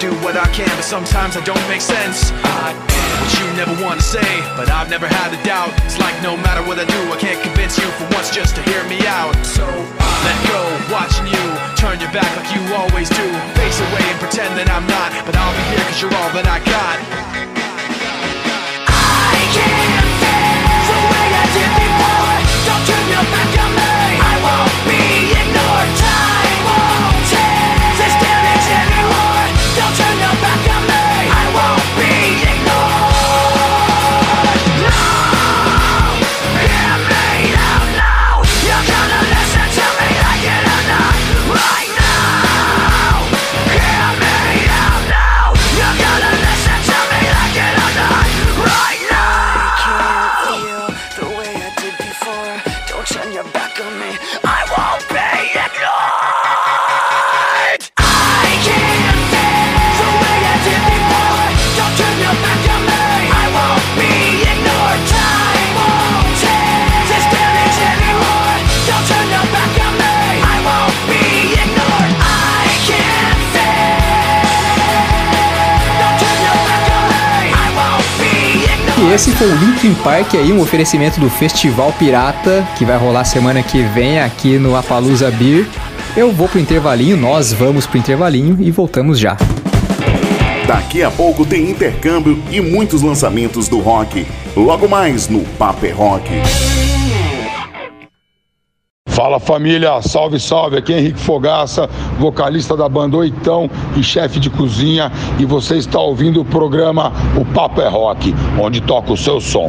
do what I can, but sometimes I don't make sense. I am what you never want to say, but I've never had a doubt. It's like no matter what I do, I can't convince you for once just to hear me out. So let go, watching you turn your back like you always do. Face away and pretend that I'm not, but I'll be here cause you're all that I got. Esse foi o Linkin Park aí, um oferecimento do Festival Pirata, que vai rolar semana que vem aqui no Apalusa Beer. Eu vou pro intervalinho, nós vamos pro intervalinho e voltamos já. Daqui a pouco tem intercâmbio e muitos lançamentos do rock. Logo mais no Paper Rock. Fala família, salve, salve. Aqui é Henrique Fogaça, vocalista da banda Oitão e chefe de cozinha. E você está ouvindo o programa O Papo é Rock, onde toca o seu som.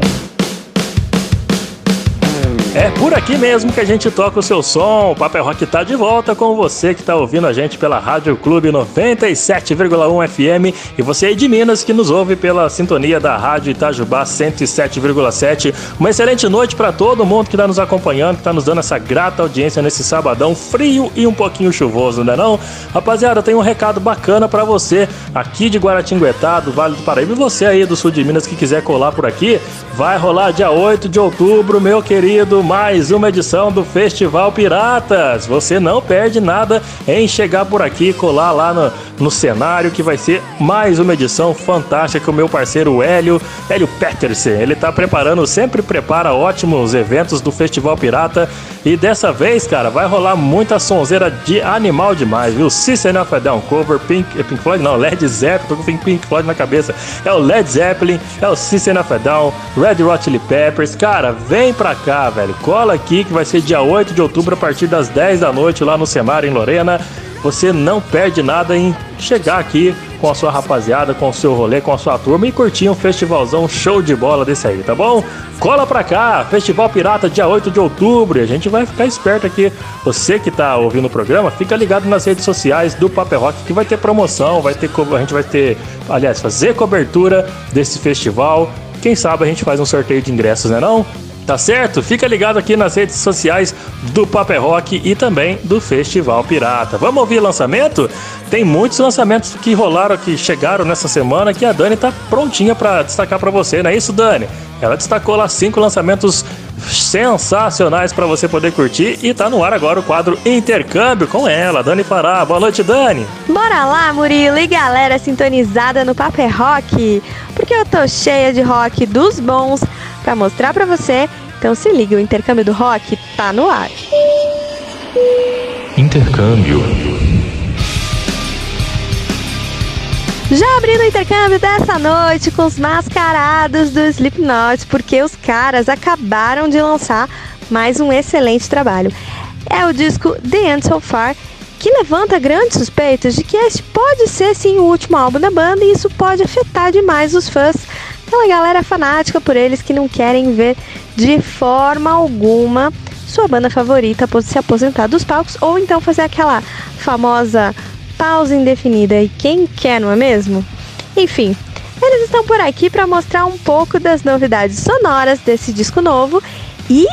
É por aqui mesmo que a gente toca o seu som. O Papel Rock tá de volta com você que tá ouvindo a gente pela Rádio Clube 97,1 FM e você aí de Minas que nos ouve pela sintonia da Rádio Itajubá 107,7. Uma excelente noite para todo mundo que tá nos acompanhando, que tá nos dando essa grata audiência nesse sabadão frio e um pouquinho chuvoso, né não? Rapaziada, tem um recado bacana para você aqui de Guaratinguetá, do Vale do Paraíba e você aí do sul de Minas que quiser colar por aqui, vai rolar dia 8 de outubro, meu querido, mais uma edição do Festival Piratas. Você não perde nada em chegar por aqui colar lá no, no cenário, que vai ser mais uma edição fantástica com o meu parceiro Hélio, Hélio Petersen. Ele tá preparando, sempre prepara ótimos eventos do Festival Pirata. E dessa vez, cara, vai rolar muita sonzeira de animal demais, viu? System of a Down Cover, Pink, é Pink Floyd, não, Led Zeppelin, tô com Pink Floyd na cabeça. É o Led Zeppelin, é o System of a Down, Red Hot Chili Peppers. Cara, vem pra cá, velho. Cola aqui que vai ser dia 8 de outubro a partir das 10 da noite lá no Semar em Lorena. Você não perde nada em chegar aqui com a sua rapaziada, com o seu rolê, com a sua turma e curtir um festivalzão show de bola desse aí, tá bom? Cola pra cá, Festival Pirata, dia 8 de outubro, e a gente vai ficar esperto aqui. Você que tá ouvindo o programa, fica ligado nas redes sociais do Paper Rock que vai ter promoção, vai ter a gente vai ter, aliás, fazer cobertura desse festival. Quem sabe a gente faz um sorteio de ingressos, né não? Tá certo? Fica ligado aqui nas redes sociais do Paper Rock e também do Festival Pirata. Vamos ouvir lançamento? Tem muitos lançamentos que rolaram, que chegaram nessa semana que a Dani tá prontinha pra destacar pra você, não é isso, Dani? Ela destacou lá cinco lançamentos sensacionais pra você poder curtir e tá no ar agora o quadro Intercâmbio com ela, Dani Pará. Boa noite, Dani. Bora lá, Murilo e galera sintonizada no Paper Rock, porque eu tô cheia de rock dos bons pra mostrar pra você. Então se liga, o intercâmbio do rock tá no ar. Intercâmbio. Já abrindo o intercâmbio dessa noite com os mascarados do Slipknot, porque os caras acabaram de lançar mais um excelente trabalho. É o disco The End So Far, que levanta grandes suspeitas de que este pode ser sim o último álbum da banda e isso pode afetar demais os fãs, aquela galera fanática por eles que não querem ver de forma alguma sua banda favorita se aposentar dos palcos ou então fazer aquela famosa pausa indefinida. E quem quer, não é mesmo? Enfim, eles estão por aqui para mostrar um pouco das novidades sonoras desse disco novo. E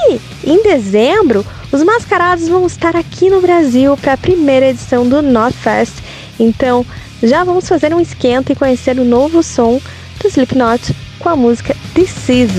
em dezembro, os Mascarados vão estar aqui no Brasil para a primeira edição do Notfest. Então, já vamos fazer um esquenta e conhecer o novo som do Slipknot com a música This Is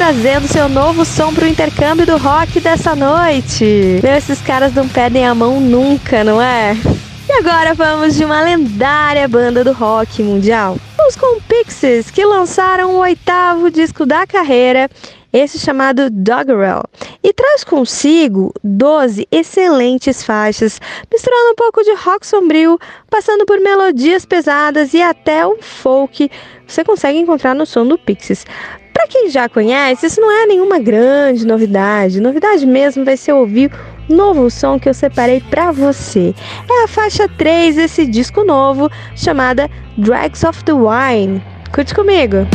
trazendo seu novo som pro intercâmbio do rock dessa noite. Meu, esses caras não perdem a mão nunca, não é? E agora vamos de uma lendária banda do rock mundial. Vamos com Pixies, que lançaram o oitavo disco da carreira, esse chamado Doggerel, e traz consigo 12 excelentes faixas, misturando um pouco de rock sombrio, passando por melodias pesadas e até o folk você consegue encontrar no som do Pixies. Quem já conhece, isso não é nenhuma grande novidade. Novidade mesmo vai ser ouvir novo som que eu separei para você. É a faixa 3 desse disco novo, chamada Drags of the Wine. Curte comigo.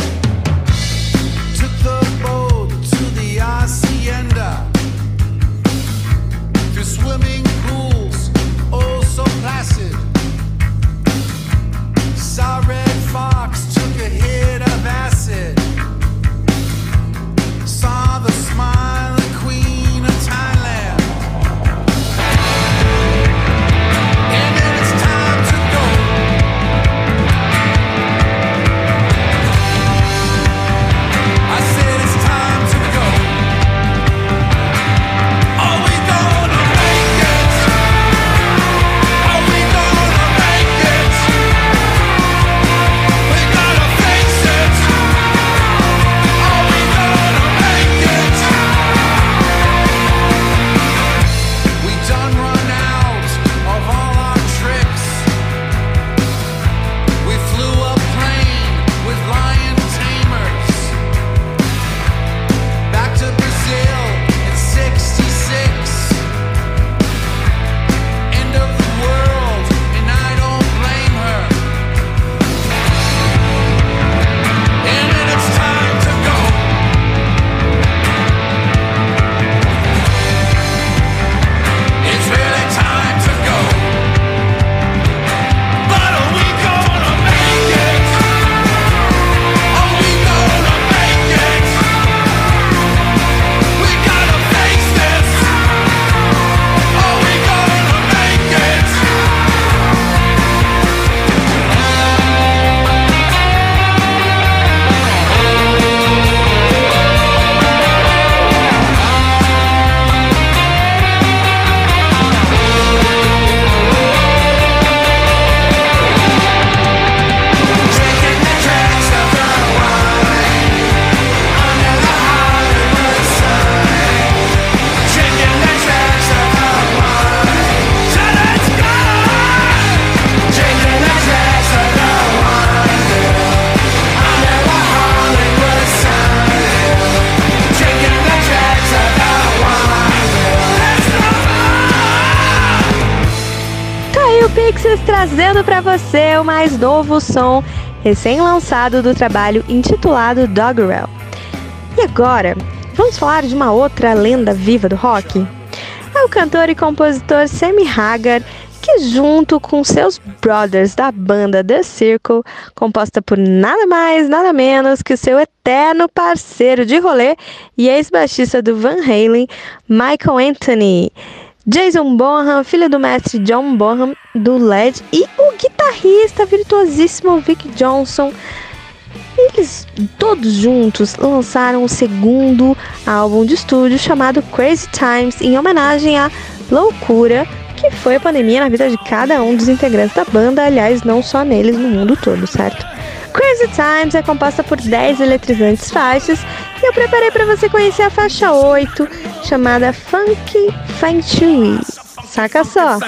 Mais novo som recém-lançado do trabalho intitulado Doggerel. E agora, vamos falar de uma outra lenda viva do rock? É o cantor e compositor Sammy Hagar, que junto com seus brothers da banda The Circle, composta por nada mais, nada menos que o seu eterno parceiro de rolê e ex-baixista do Van Halen, Michael Anthony, Jason Bonham, filho do mestre John Bonham do LED e o guitarrista virtuosíssimo Vic Johnson. Eles todos juntos lançaram o segundo álbum de estúdio chamado Crazy Times em homenagem à loucura que foi a pandemia na vida de cada um dos integrantes da banda, aliás, não só neles, no mundo todo, certo? Crazy Times é composta por 10 eletrizantes faixas e eu preparei para você conhecer a faixa 8, chamada Funky Feng Shui. Saca só!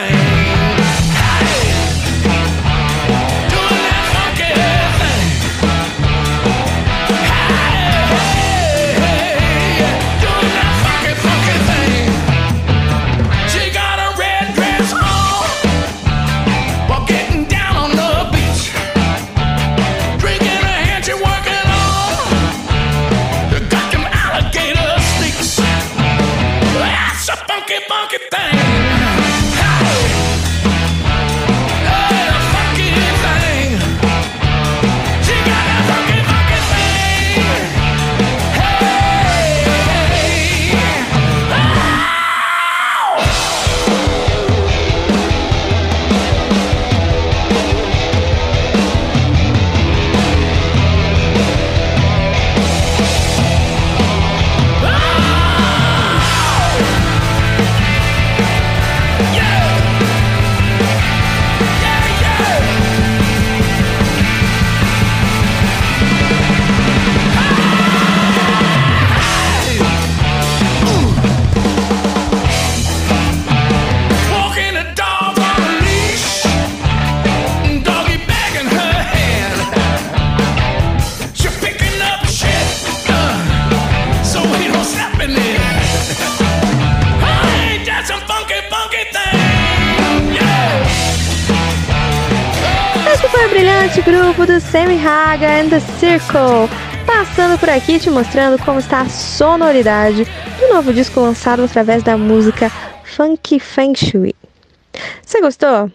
Grupo do Sammy Haga and the Circle, passando por aqui te mostrando como está a sonoridade do novo disco lançado através da música Funky Feng Shui. Você gostou?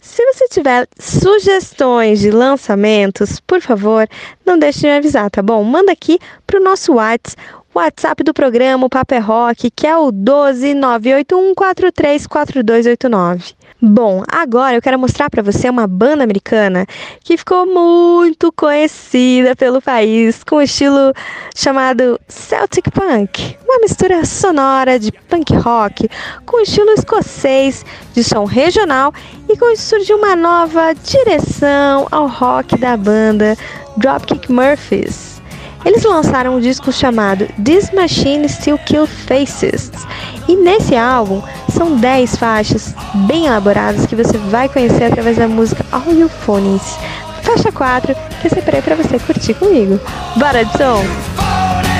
Se você tiver sugestões de lançamentos, por favor, não deixe de me avisar, tá bom? Manda aqui pro nosso WhatsApp, WhatsApp do programa o Paper Rock, que é o 12981434289. Bom, agora eu quero mostrar para você uma banda americana que ficou muito conhecida pelo país com o estilo chamado Celtic Punk, uma mistura sonora de punk rock com estilo escocês de som regional e com isso surgiu uma nova direção ao rock da banda Dropkick Murphys. Eles lançaram um disco chamado This Machine Still Kill Faces. E nesse álbum são 10 faixas bem elaboradas que você vai conhecer através da música All You Phonies. Faixa 4 que eu separei para você curtir comigo. Bora de som!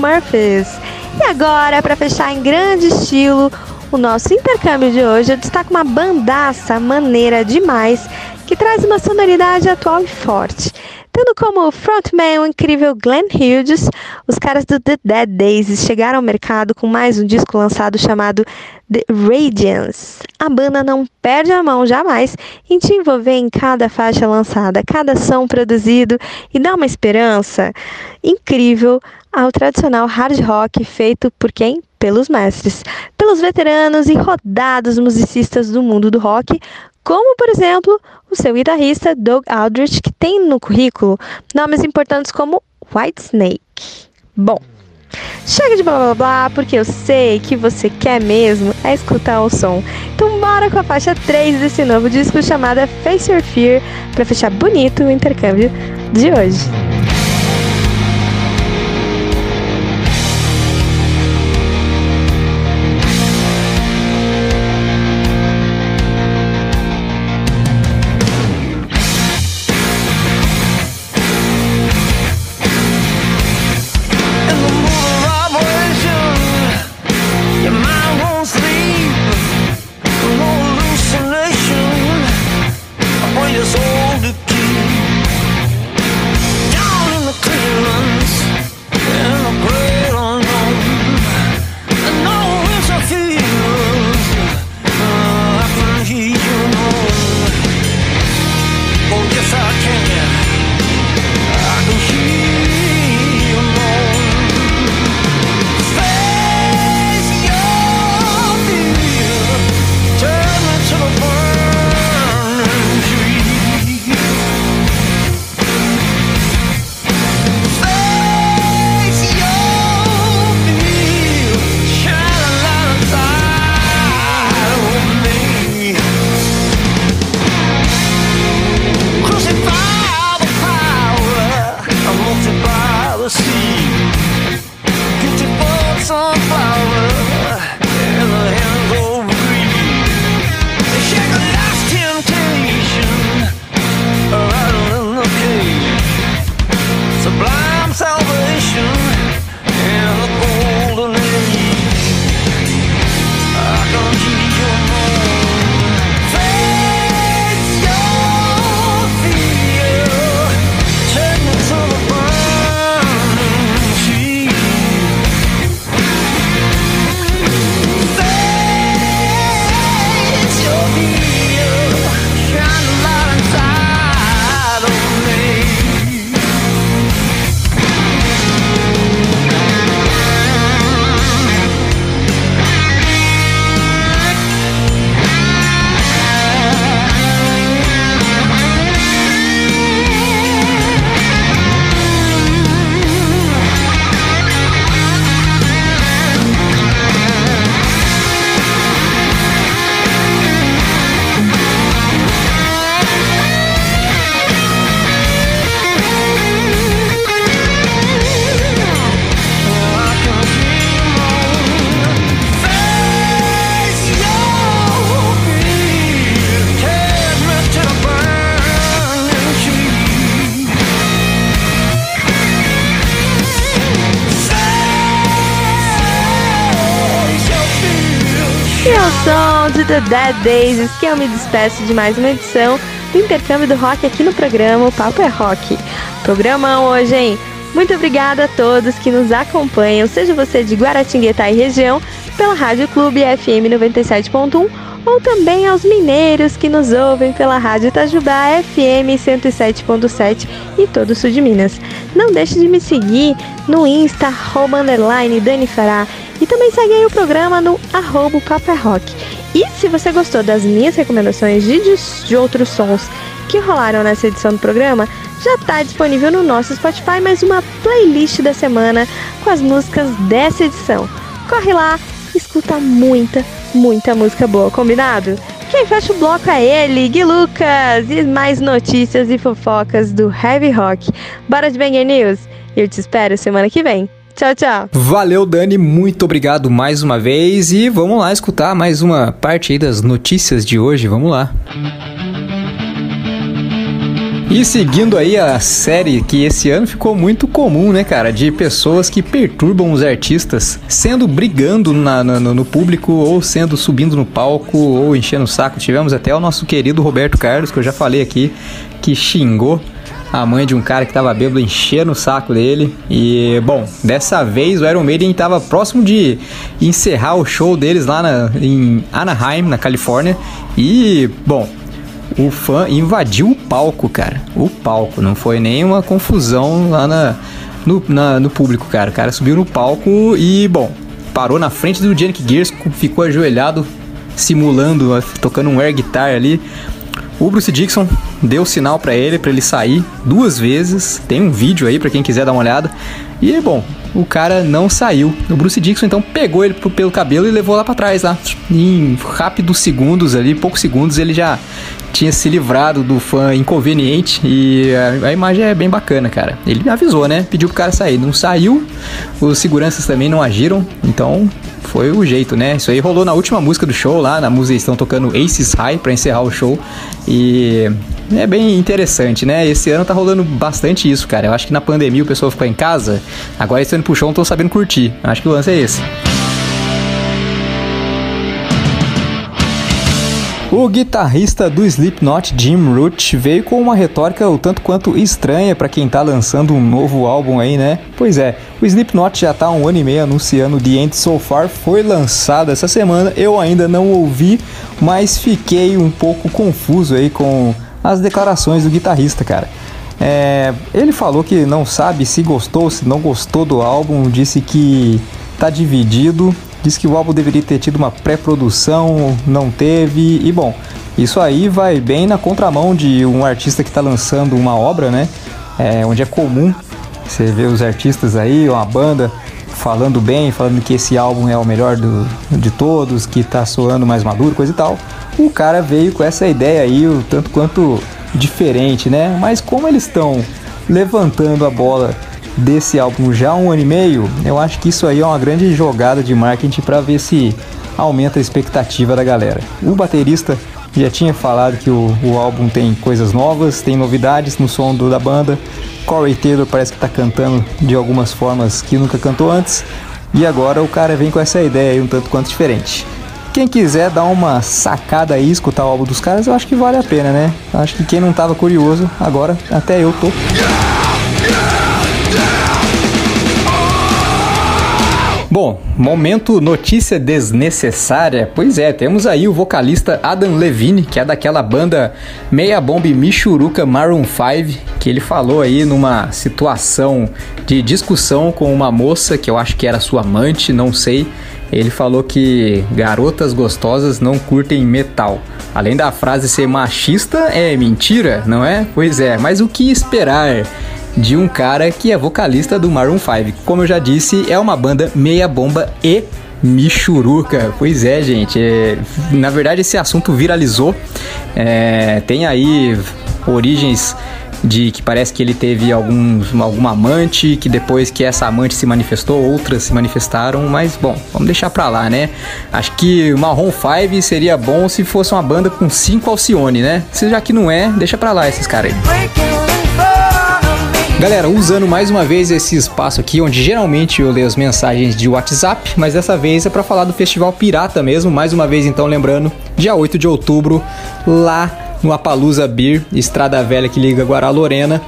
Murphys. E agora, para fechar em grande estilo o nosso intercâmbio de hoje, eu destaco uma bandaça maneira demais que traz uma sonoridade atual e forte. Tendo como frontman o incrível Glenn Hughes, os caras do The Dead Days chegaram ao mercado com mais um disco lançado chamado The Radiance. A banda não perde a mão jamais em te envolver em cada faixa lançada, cada som produzido e dá uma esperança incrível ao tradicional hard rock feito por quem? Pelos mestres, pelos veteranos e rodados musicistas do mundo do rock, como por exemplo o seu guitarrista Doug Aldrich, que tem no currículo nomes importantes como Whitesnake. Bom, chega de blá blá blá, porque eu sei que você quer mesmo é escutar o som. Então bora com a faixa 3 desse novo disco chamada Face Your Fear para fechar bonito o intercâmbio de hoje. The Dead Days, que eu me despeço de mais uma edição do intercâmbio do rock aqui no programa O Papo é Rock. Programão hoje, hein? Muito obrigada a todos que nos acompanham, seja você de Guaratinguetá e região, pela Rádio Clube FM 97.1 ou também aos mineiros que nos ouvem pela Rádio Itajubá FM 107.7 e todo o sul de Minas. Não deixe de me seguir no Insta, arroba Dani Fará, e também segue aí o programa no arroba Papo é Rock. Você gostou das minhas recomendações de, de, de outros sons que rolaram nessa edição do programa, já está disponível no nosso Spotify mais uma playlist da semana com as músicas dessa edição. Corre lá, escuta muita, muita música boa, combinado? Quem fecha o bloco é ele, Gui Lucas, e mais notícias e fofocas do Heavy Rock. Bora de Banger News? Eu te espero semana que vem. Tchau, tchau. Valeu, Dani, muito obrigado mais uma vez e vamos lá escutar mais uma parte aí das notícias de hoje. Vamos lá. E seguindo aí a série que esse ano ficou muito comum, né, cara? De pessoas que perturbam os artistas, sendo brigando na, na, no público, ou sendo subindo no palco, ou enchendo o saco. Tivemos até o nosso querido Roberto Carlos, que eu já falei aqui, que xingou a mãe de um cara que tava bêbado enchendo o saco dele. E, bom, dessa vez o Iron Maiden tava próximo de encerrar o show deles lá na, em Anaheim, na Califórnia. E, bom, o fã invadiu o palco, cara. O palco, não foi nenhuma confusão lá na, no, na- no público, cara. O cara subiu no palco e, bom, parou na frente do Janik Gears, ficou ajoelhado, simulando, tocando um air guitar ali. O Bruce Dixon deu sinal pra ele, pra ele sair duas vezes. Tem um vídeo aí pra quem quiser dar uma olhada. E, bom, o cara não saiu. O Bruce Dixon então pegou ele pelo cabelo e levou lá pra trás lá. Em rápidos segundos ali, poucos segundos, ele já tinha se livrado do fã inconveniente e a, a imagem é bem bacana, cara. Ele avisou, né? Pediu pro cara sair, não saiu. Os seguranças também não agiram, então foi o jeito, né? Isso aí rolou na última música do show lá, na música estão tocando Aces High pra encerrar o show e é bem interessante, né? Esse ano tá rolando bastante isso, cara. Eu acho que na pandemia o pessoal ficou em casa, agora estão indo pro show, não estão sabendo curtir. Acho que o lance é esse. O guitarrista do Slipknot, Jim Root, veio com uma retórica o tanto quanto estranha para quem tá lançando um novo álbum aí, né? Pois é, o Slipknot já tá um ano e meio anunciando The End So Far, foi lançado essa semana, eu ainda não ouvi, mas fiquei um pouco confuso aí com as declarações do guitarrista, cara. É, ele falou que não sabe se gostou, se não gostou do álbum, disse que tá dividido, disse que o álbum deveria ter tido uma pré-produção, não teve, e bom, isso aí vai bem na contramão de um artista que está lançando uma obra, né? É, onde é comum você ver os artistas aí, uma banda falando bem, falando que esse álbum é o melhor do- de todos, que tá soando mais maduro, coisa e tal. O cara veio com essa ideia aí, o tanto quanto diferente, né? Mas como eles estão levantando a bola desse álbum já há um ano e meio, eu acho que isso aí é uma grande jogada de marketing para ver se aumenta a expectativa da galera. O baterista já tinha falado que o, o álbum tem coisas novas, tem novidades no som do- da banda. Corey Taylor parece que tá cantando de algumas formas que nunca cantou antes. E agora o cara vem com essa ideia aí um tanto quanto diferente. Quem quiser dar uma sacada aí, escutar o álbum dos caras, eu acho que vale a pena, né? Acho que quem não tava curioso, agora até eu tô. Bom, momento notícia desnecessária. Pois é, temos aí o vocalista Adam Levine, que é daquela banda Meia Bomb Michuruca Maroon 5, que ele falou aí numa situação de discussão com uma moça que eu acho que era sua amante, não sei. Ele falou que garotas gostosas não curtem metal. Além da frase ser machista, é mentira, não é? Pois é, mas o que esperar? De um cara que é vocalista do Maroon 5. Como eu já disse, é uma banda meia bomba e Michuruca. Pois é, gente. é, na verdade, esse assunto viralizou. É, tem aí origens de que parece que ele teve algum, alguma amante, que depois que essa amante se manifestou, outras se manifestaram, mas bom, vamos deixar pra lá, né? Acho que Marron 5 seria bom se fosse uma banda com cinco Alcione, né? Se já que não é, deixa pra lá esses caras aí. Galera, usando mais uma vez esse espaço aqui, onde geralmente eu leio as mensagens de WhatsApp, mas dessa vez é para falar do Festival Pirata mesmo. Mais uma vez, então, lembrando, dia 8 de outubro, lá no Apalusa Beer, Estrada Velha que liga Guará-Lorena.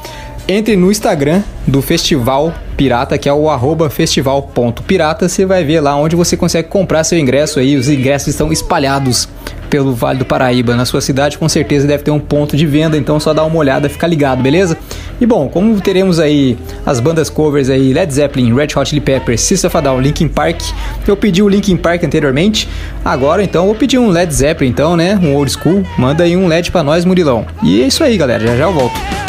Entre no Instagram do Festival Pirata, que é o arroba festival.pirata. Você vai ver lá onde você consegue comprar seu ingresso aí. Os ingressos estão espalhados pelo Vale do Paraíba. Na sua cidade, com certeza deve ter um ponto de venda, então só dá uma olhada, fica ligado, beleza? E bom, como teremos aí as bandas covers aí, Led Zeppelin, Red Hot Chili Peppers, a Down, Linkin Park, eu pedi o Linkin Park anteriormente, agora então vou pedir um Led Zeppelin então, né, um old school, manda aí um LED pra nós, Murilão. E é isso aí, galera, já já eu volto.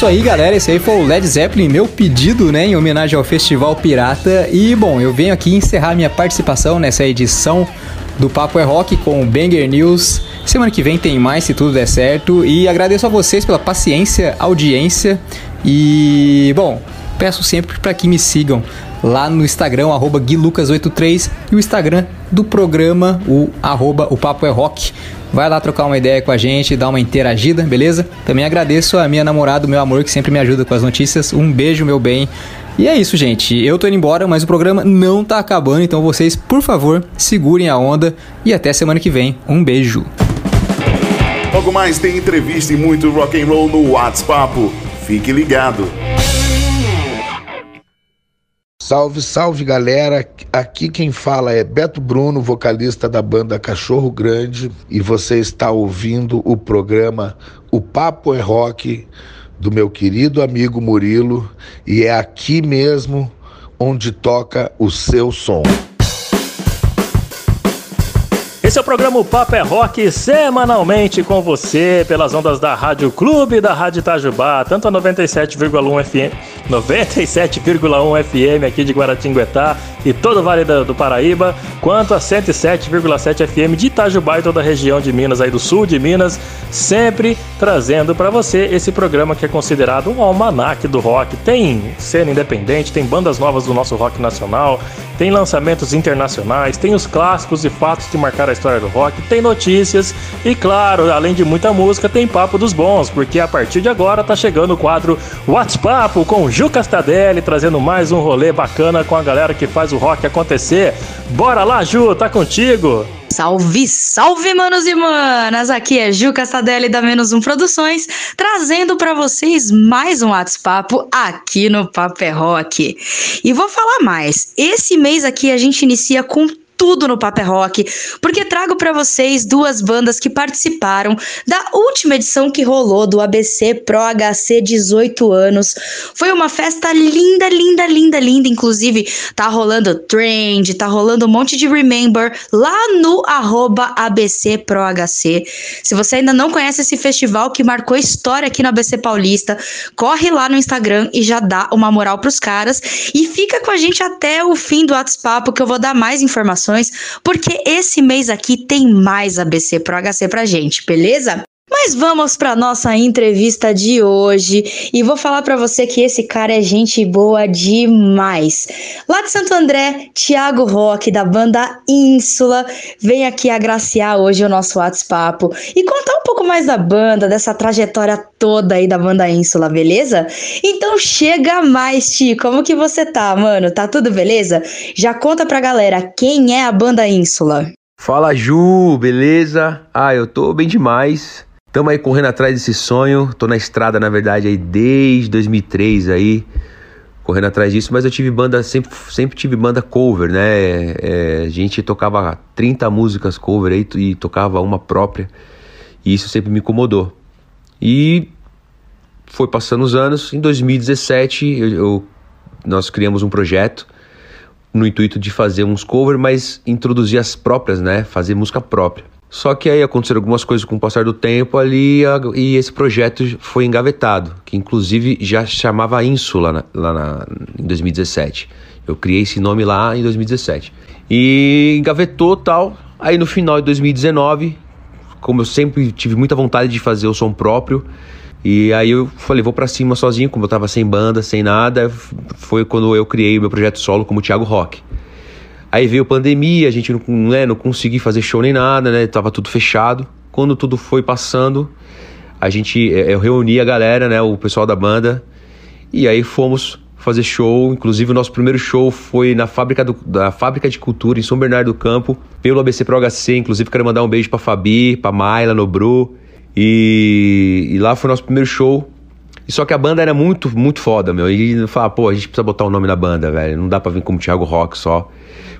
Isso aí, galera. Esse aí foi o Led Zeppelin, meu pedido, né, em homenagem ao Festival Pirata. E, bom, eu venho aqui encerrar minha participação nessa edição do Papo é Rock com o Banger News. Semana que vem tem mais, se tudo der certo. E agradeço a vocês pela paciência, audiência. E, bom, peço sempre para que me sigam lá no Instagram, o arroba guilucas83 e o Instagram do programa, o arroba o Papo é Rock. Vai lá trocar uma ideia com a gente, dar uma interagida, beleza? Também agradeço a minha namorada, meu amor, que sempre me ajuda com as notícias. Um beijo, meu bem. E é isso, gente. Eu tô indo embora, mas o programa não tá acabando, então vocês, por favor, segurem a onda e até semana que vem. Um beijo. Logo mais tem entrevista e muito rock and roll no WhatsApp. Fique ligado. Salve, salve galera! Aqui quem fala é Beto Bruno, vocalista da banda Cachorro Grande, e você está ouvindo o programa O Papo é Rock do meu querido amigo Murilo, e é aqui mesmo onde toca o seu som. Esse é o programa O Papo é Rock, semanalmente com você, pelas ondas da Rádio Clube da Rádio Itajubá, tanto a 97,1 FM, 97,1 FM aqui de Guaratinguetá e todo o Vale do, Paraíba, quanto a 107,7 FM de Itajubá e toda a região de Minas, aí do sul de Minas, sempre trazendo para você esse programa que é considerado um almanaque do rock. Tem cena independente, tem bandas novas do nosso rock nacional, tem lançamentos internacionais, tem os clássicos e fatos que marcaram a história do rock, tem notícias e, claro, além de muita música, tem papo dos bons, porque a partir de agora tá chegando o quadro WhatsApp com Ju Castadelli, trazendo mais um rolê bacana com a galera que faz o rock acontecer. Bora lá, Ju, tá contigo! Salve, salve, manos e manas! Aqui é Ju Castadelli da Menos Um Produções, trazendo para vocês mais um WhatsApp aqui no Papo é Rock. E vou falar mais, esse mês aqui a gente inicia com tudo no Paper Rock, porque trago para vocês duas bandas que participaram da última edição que rolou do ABC Pro HC 18 anos. Foi uma festa linda, linda, linda, linda. Inclusive, tá rolando trend, tá rolando um monte de remember lá no arroba ABC Pro HC. Se você ainda não conhece esse festival que marcou história aqui no ABC Paulista, corre lá no Instagram e já dá uma moral pros caras. E fica com a gente até o fim do WhatsApp, que eu vou dar mais informações porque esse mês aqui tem mais ABC Pro HC pra gente, beleza? Mas vamos para nossa entrevista de hoje e vou falar para você que esse cara é gente boa demais. Lá de Santo André, Thiago Roque da banda Ínsula vem aqui agraciar hoje o nosso WhatsApp e contar um pouco mais da banda, dessa trajetória toda aí da banda Ínsula, beleza? Então chega mais, Ti, como que você tá, mano? Tá tudo beleza? Já conta pra galera quem é a banda Ínsula. Fala Ju, beleza? Ah, eu tô bem demais. Tamo aí correndo atrás desse sonho. Tô na estrada, na verdade, aí desde 2003 aí, correndo atrás disso. Mas eu tive banda, sempre, sempre tive banda cover, né? É, a gente tocava 30 músicas cover aí e tocava uma própria. E isso sempre me incomodou. E foi passando os anos. Em 2017, eu, eu- nós criamos um projeto no intuito de fazer uns covers, mas introduzir as próprias, né? Fazer música própria. Só que aí aconteceram algumas coisas com o passar do tempo ali e esse projeto foi engavetado, que inclusive já chamava Ínsula na- lá na- em 2017. Eu criei esse nome lá em 2017. E engavetou tal. Aí no final de 2019, como eu sempre tive muita vontade de fazer o som próprio, e aí eu falei, vou pra cima sozinho, como eu tava sem banda, sem nada, foi quando eu criei o meu projeto solo como Thiago Rock. Aí veio a pandemia, a gente não, né, não conseguia fazer show nem nada, né? Tava tudo fechado. Quando tudo foi passando, a gente eh, eu reuni a galera, né, o pessoal da banda, e aí fomos fazer show. Inclusive o nosso primeiro show foi na fábrica do- da fábrica de cultura em São Bernardo do Campo, pelo ABC Pro HC. Inclusive quero mandar um beijo pra Fabi, pra Mayla, Nobru. E, e lá foi o nosso primeiro show. E só que a banda era muito, muito foda, meu. E falar, pô, a gente precisa botar o nome na banda, velho. Não dá pra vir como Thiago Rock só.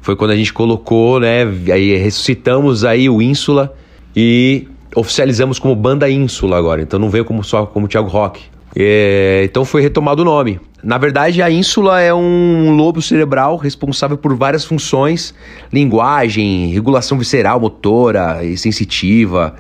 Foi quando a gente colocou, né? Aí ressuscitamos aí o Ínsula e oficializamos como banda Ínsula agora. Então não veio como só como Thiago Rock. É, então foi retomado o nome. Na verdade, a ínsula é um lobo cerebral responsável por várias funções: linguagem, regulação visceral, motora e sensitiva.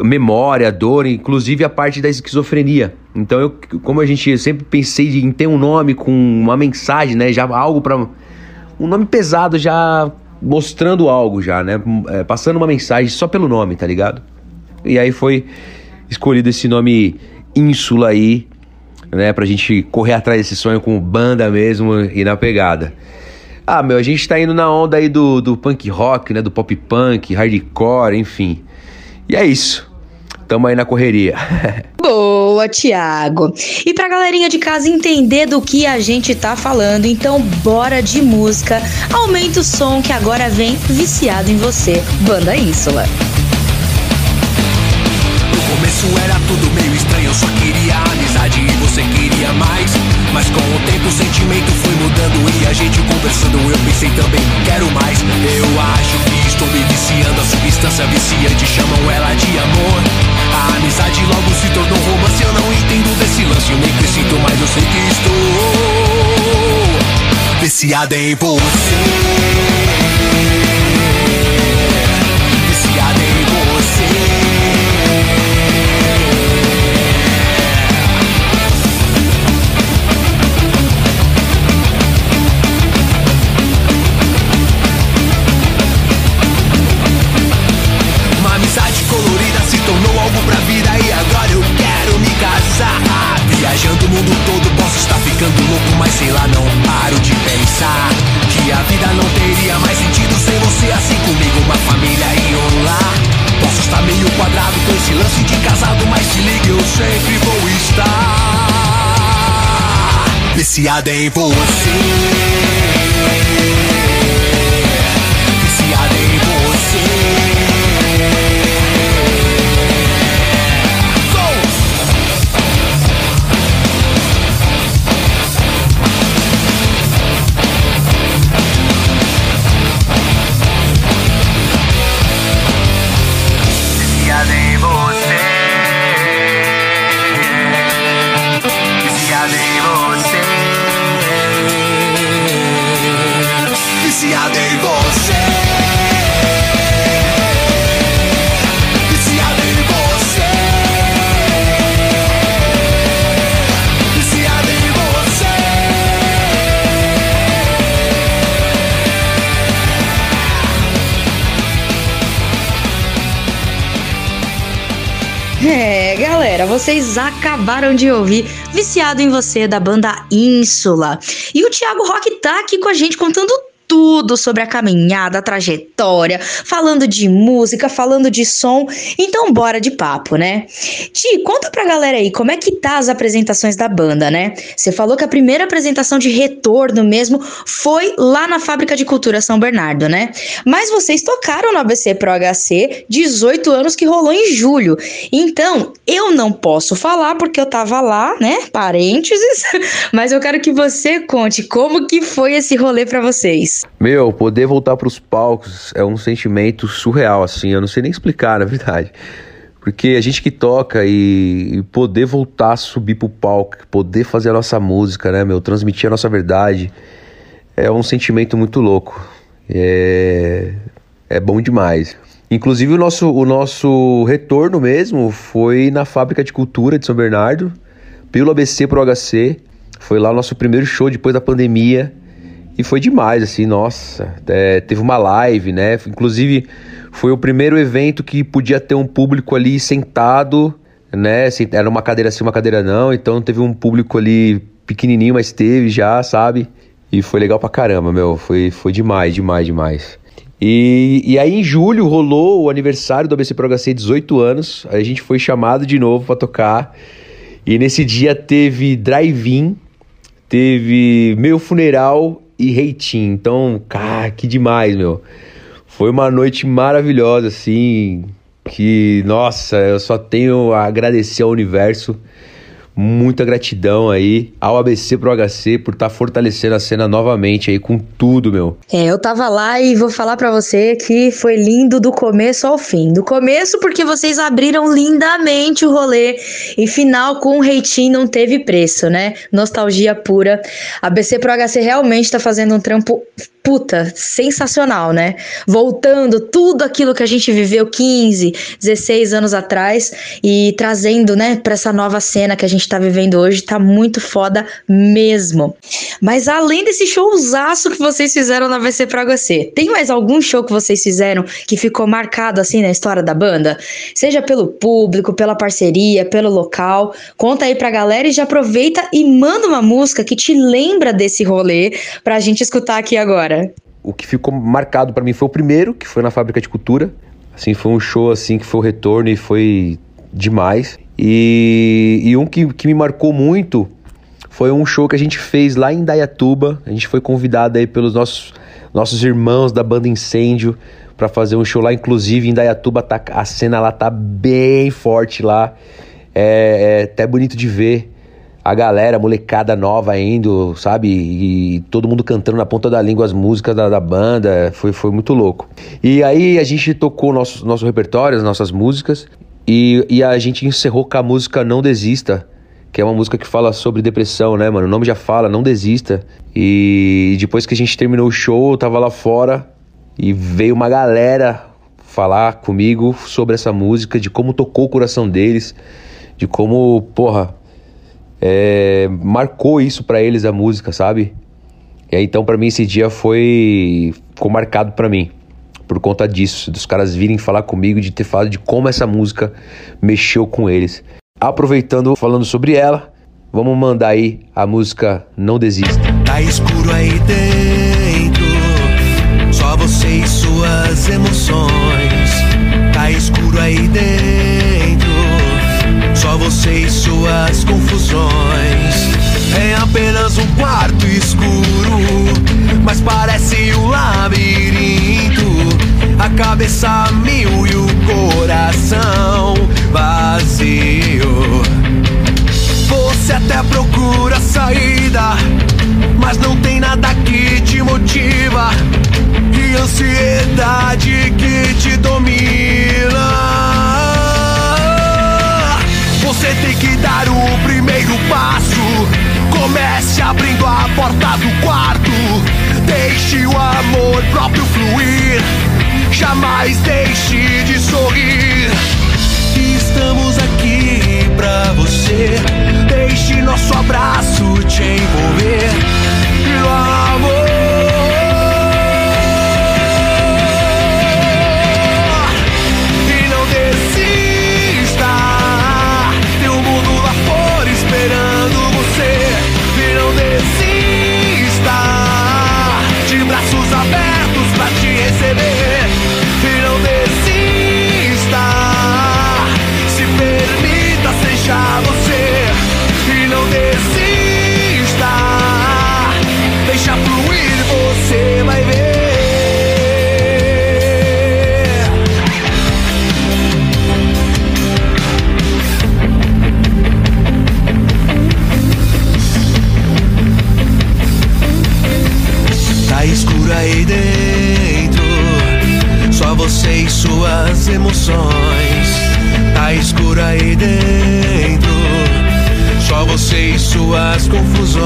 Memória, dor, inclusive a parte da esquizofrenia. Então, eu, como a gente sempre pensei em ter um nome com uma mensagem, né? Já algo para um nome pesado já mostrando algo já, né? É, passando uma mensagem só pelo nome, tá ligado? E aí foi escolhido esse nome Ínsula aí, né? Pra gente correr atrás desse sonho com banda mesmo e na pegada. Ah, meu, a gente tá indo na onda aí do, do punk rock, né? Do pop punk, hardcore, enfim. E é isso. Tamo aí na correria. Boa, Thiago. E pra galerinha de casa entender do que a gente tá falando, então bora de música. Aumenta o som que agora vem viciado em você. Banda Ínsula. No começo era tudo meio estranho, só Mas com o tempo o sentimento foi mudando e a gente conversando eu pensei também, quero mais. Eu acho que estou me viciando, a substância viciante chamam ela de amor. A amizade logo se tornou romance, eu não entendo desse lance, eu nem sinto, mas eu sei que estou viciado em você. Estar viciado em você. Galera, vocês acabaram de ouvir Viciado em Você da banda Ínsula. E o Thiago Rock tá aqui com a gente contando tudo sobre a caminhada, a trajetória, falando de música, falando de som. Então bora de papo, né? Ti, conta pra galera aí como é que tá as apresentações da banda, né? Você falou que a primeira apresentação de retorno mesmo foi lá na Fábrica de Cultura São Bernardo, né? Mas vocês tocaram no ABC Pro HC 18 anos que rolou em julho. Então, eu não posso falar porque eu tava lá, né? Parênteses. Mas eu quero que você conte como que foi esse rolê pra vocês. Meu, poder voltar pros palcos é um sentimento surreal, assim. Eu não sei nem explicar, na verdade. Porque a gente que toca e, e poder voltar a subir pro palco, poder fazer a nossa música, né, meu? Transmitir a nossa verdade, é um sentimento muito louco. É, é bom demais. Inclusive, o nosso, o nosso retorno mesmo foi na Fábrica de Cultura de São Bernardo, pelo ABC pro HC. Foi lá o nosso primeiro show depois da pandemia. E foi demais, assim, nossa. É, teve uma live, né? Inclusive, foi o primeiro evento que podia ter um público ali sentado, né? Era uma cadeira assim, uma cadeira não. Então teve um público ali pequenininho, mas teve já, sabe? E foi legal pra caramba, meu. Foi, foi demais, demais, demais. E, e aí em julho rolou o aniversário do ABC Pro HC 18 anos. Aí a gente foi chamado de novo pra tocar. E nesse dia teve drive-in, teve meu funeral e reitinho. Então, cara, que demais, meu. Foi uma noite maravilhosa, assim. Que, nossa, eu só tenho a agradecer ao universo. Muita gratidão aí ao ABC Pro HC por estar fortalecendo a cena novamente aí com tudo, meu. É, eu tava lá e vou falar pra você que foi lindo do começo ao fim. Do começo porque vocês abriram lindamente o rolê e final com o reitinho não teve preço, né? Nostalgia pura. A BC Pro HC realmente tá fazendo um trampo puta, sensacional, né? Voltando tudo aquilo que a gente viveu 15, 16 anos atrás e trazendo, né, pra essa nova cena que a gente tá vivendo hoje, tá muito foda mesmo. Mas além desse showzaço que vocês fizeram na VC pra você, tem mais algum show que vocês fizeram que ficou marcado assim na história da banda? Seja pelo público, pela parceria, pelo local. Conta aí pra galera e já aproveita e manda uma música que te lembra desse rolê pra gente escutar aqui agora. O que ficou marcado pra mim foi o primeiro, que foi na Fábrica de Cultura. Assim, foi um show assim que foi o retorno e foi demais. E, e um que, que me marcou muito foi um show que a gente fez lá em Dayatuba. A gente foi convidado aí pelos nossos, nossos irmãos da banda Incêndio para fazer um show lá. Inclusive, em Dayatuba tá, a cena lá tá bem forte lá. É, é até bonito de ver a galera, a molecada nova indo, sabe? E todo mundo cantando na ponta da língua as músicas da, da banda. Foi, foi muito louco. E aí a gente tocou nosso, nosso repertório, as nossas músicas. E, e a gente encerrou com a música Não Desista, que é uma música que fala sobre depressão, né, mano? O nome já fala, não desista. E depois que a gente terminou o show, eu tava lá fora e veio uma galera falar comigo sobre essa música, de como tocou o coração deles, de como, porra, é, marcou isso pra eles a música, sabe? E aí, então, pra mim, esse dia foi. ficou marcado pra mim. Por conta disso, dos caras virem falar comigo, de ter falado de como essa música mexeu com eles. Aproveitando, falando sobre ela, vamos mandar aí a música Não Desista. Tá escuro aí dentro, só você e suas emoções. Tá escuro aí dentro, você e suas confusões. É apenas um quarto escuro, mas parece um labirinto. A cabeça mil e o coração vazio. Você até procura saída, mas não tem nada que te motiva. E ansiedade que te domina. Você tem que dar o primeiro passo. Comece abrindo a porta do quarto. Deixe o amor próprio fluir. Jamais deixe de sorrir. Estamos aqui pra você. Deixe nosso abraço te envolver. No amor. Te receber. Você e suas emoções. Tá escuro aí dentro, só você e suas confusões.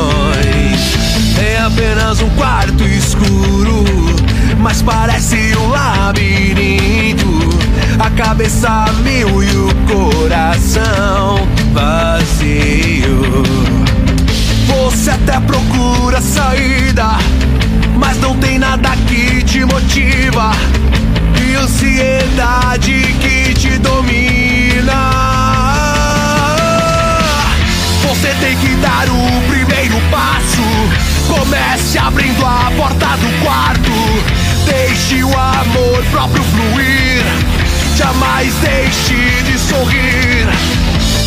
É apenas um quarto escuro, mas parece um labirinto. A cabeça mil e o coração vazio. Você até procura saída, mas não tem nada que te motiva. E ansiedade que te domina. Você tem que dar o primeiro passo. Comece abrindo a porta do quarto. Deixe o amor próprio fluir. Jamais deixe de sorrir.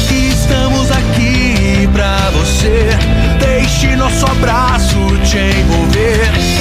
Estamos aqui pra você. Deixe nosso abraço te envolver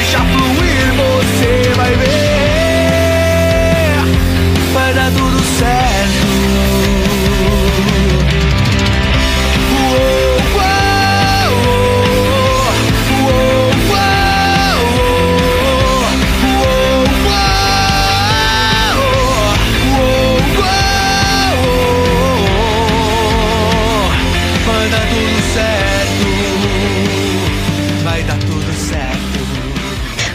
Wish I flew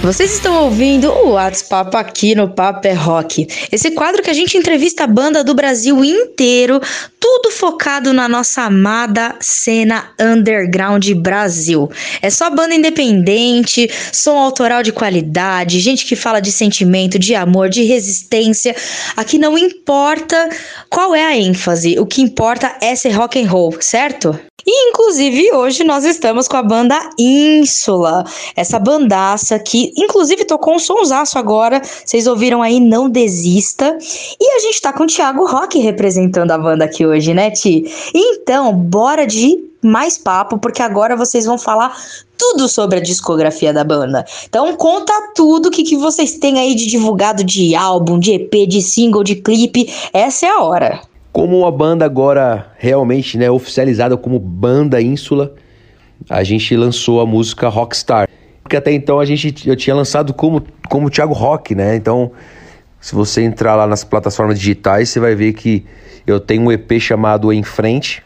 Vocês estão ouvindo o WhatsApp aqui no Papo é Rock. Esse quadro que a gente entrevista a banda do Brasil inteiro, tudo focado na nossa amada cena underground Brasil. É só banda independente, som autoral de qualidade, gente que fala de sentimento, de amor, de resistência. Aqui não importa qual é a ênfase, o que importa é ser rock and roll, certo? E inclusive hoje nós estamos com a banda Ínsula, essa bandaça que inclusive tocou um sonsaço agora, vocês ouviram aí Não Desista. E a gente tá com o Thiago Rock representando a banda aqui hoje, né, Ti? Então, bora de mais papo, porque agora vocês vão falar tudo sobre a discografia da banda. Então conta tudo que, que vocês têm aí de divulgado de álbum, de EP, de single, de clipe. Essa é a hora. Como uma banda agora realmente né, oficializada como Banda Ínsula, a gente lançou a música Rockstar. Porque até então a gente eu tinha lançado como, como Thiago Rock, né? Então, se você entrar lá nas plataformas digitais, você vai ver que eu tenho um EP chamado Em Frente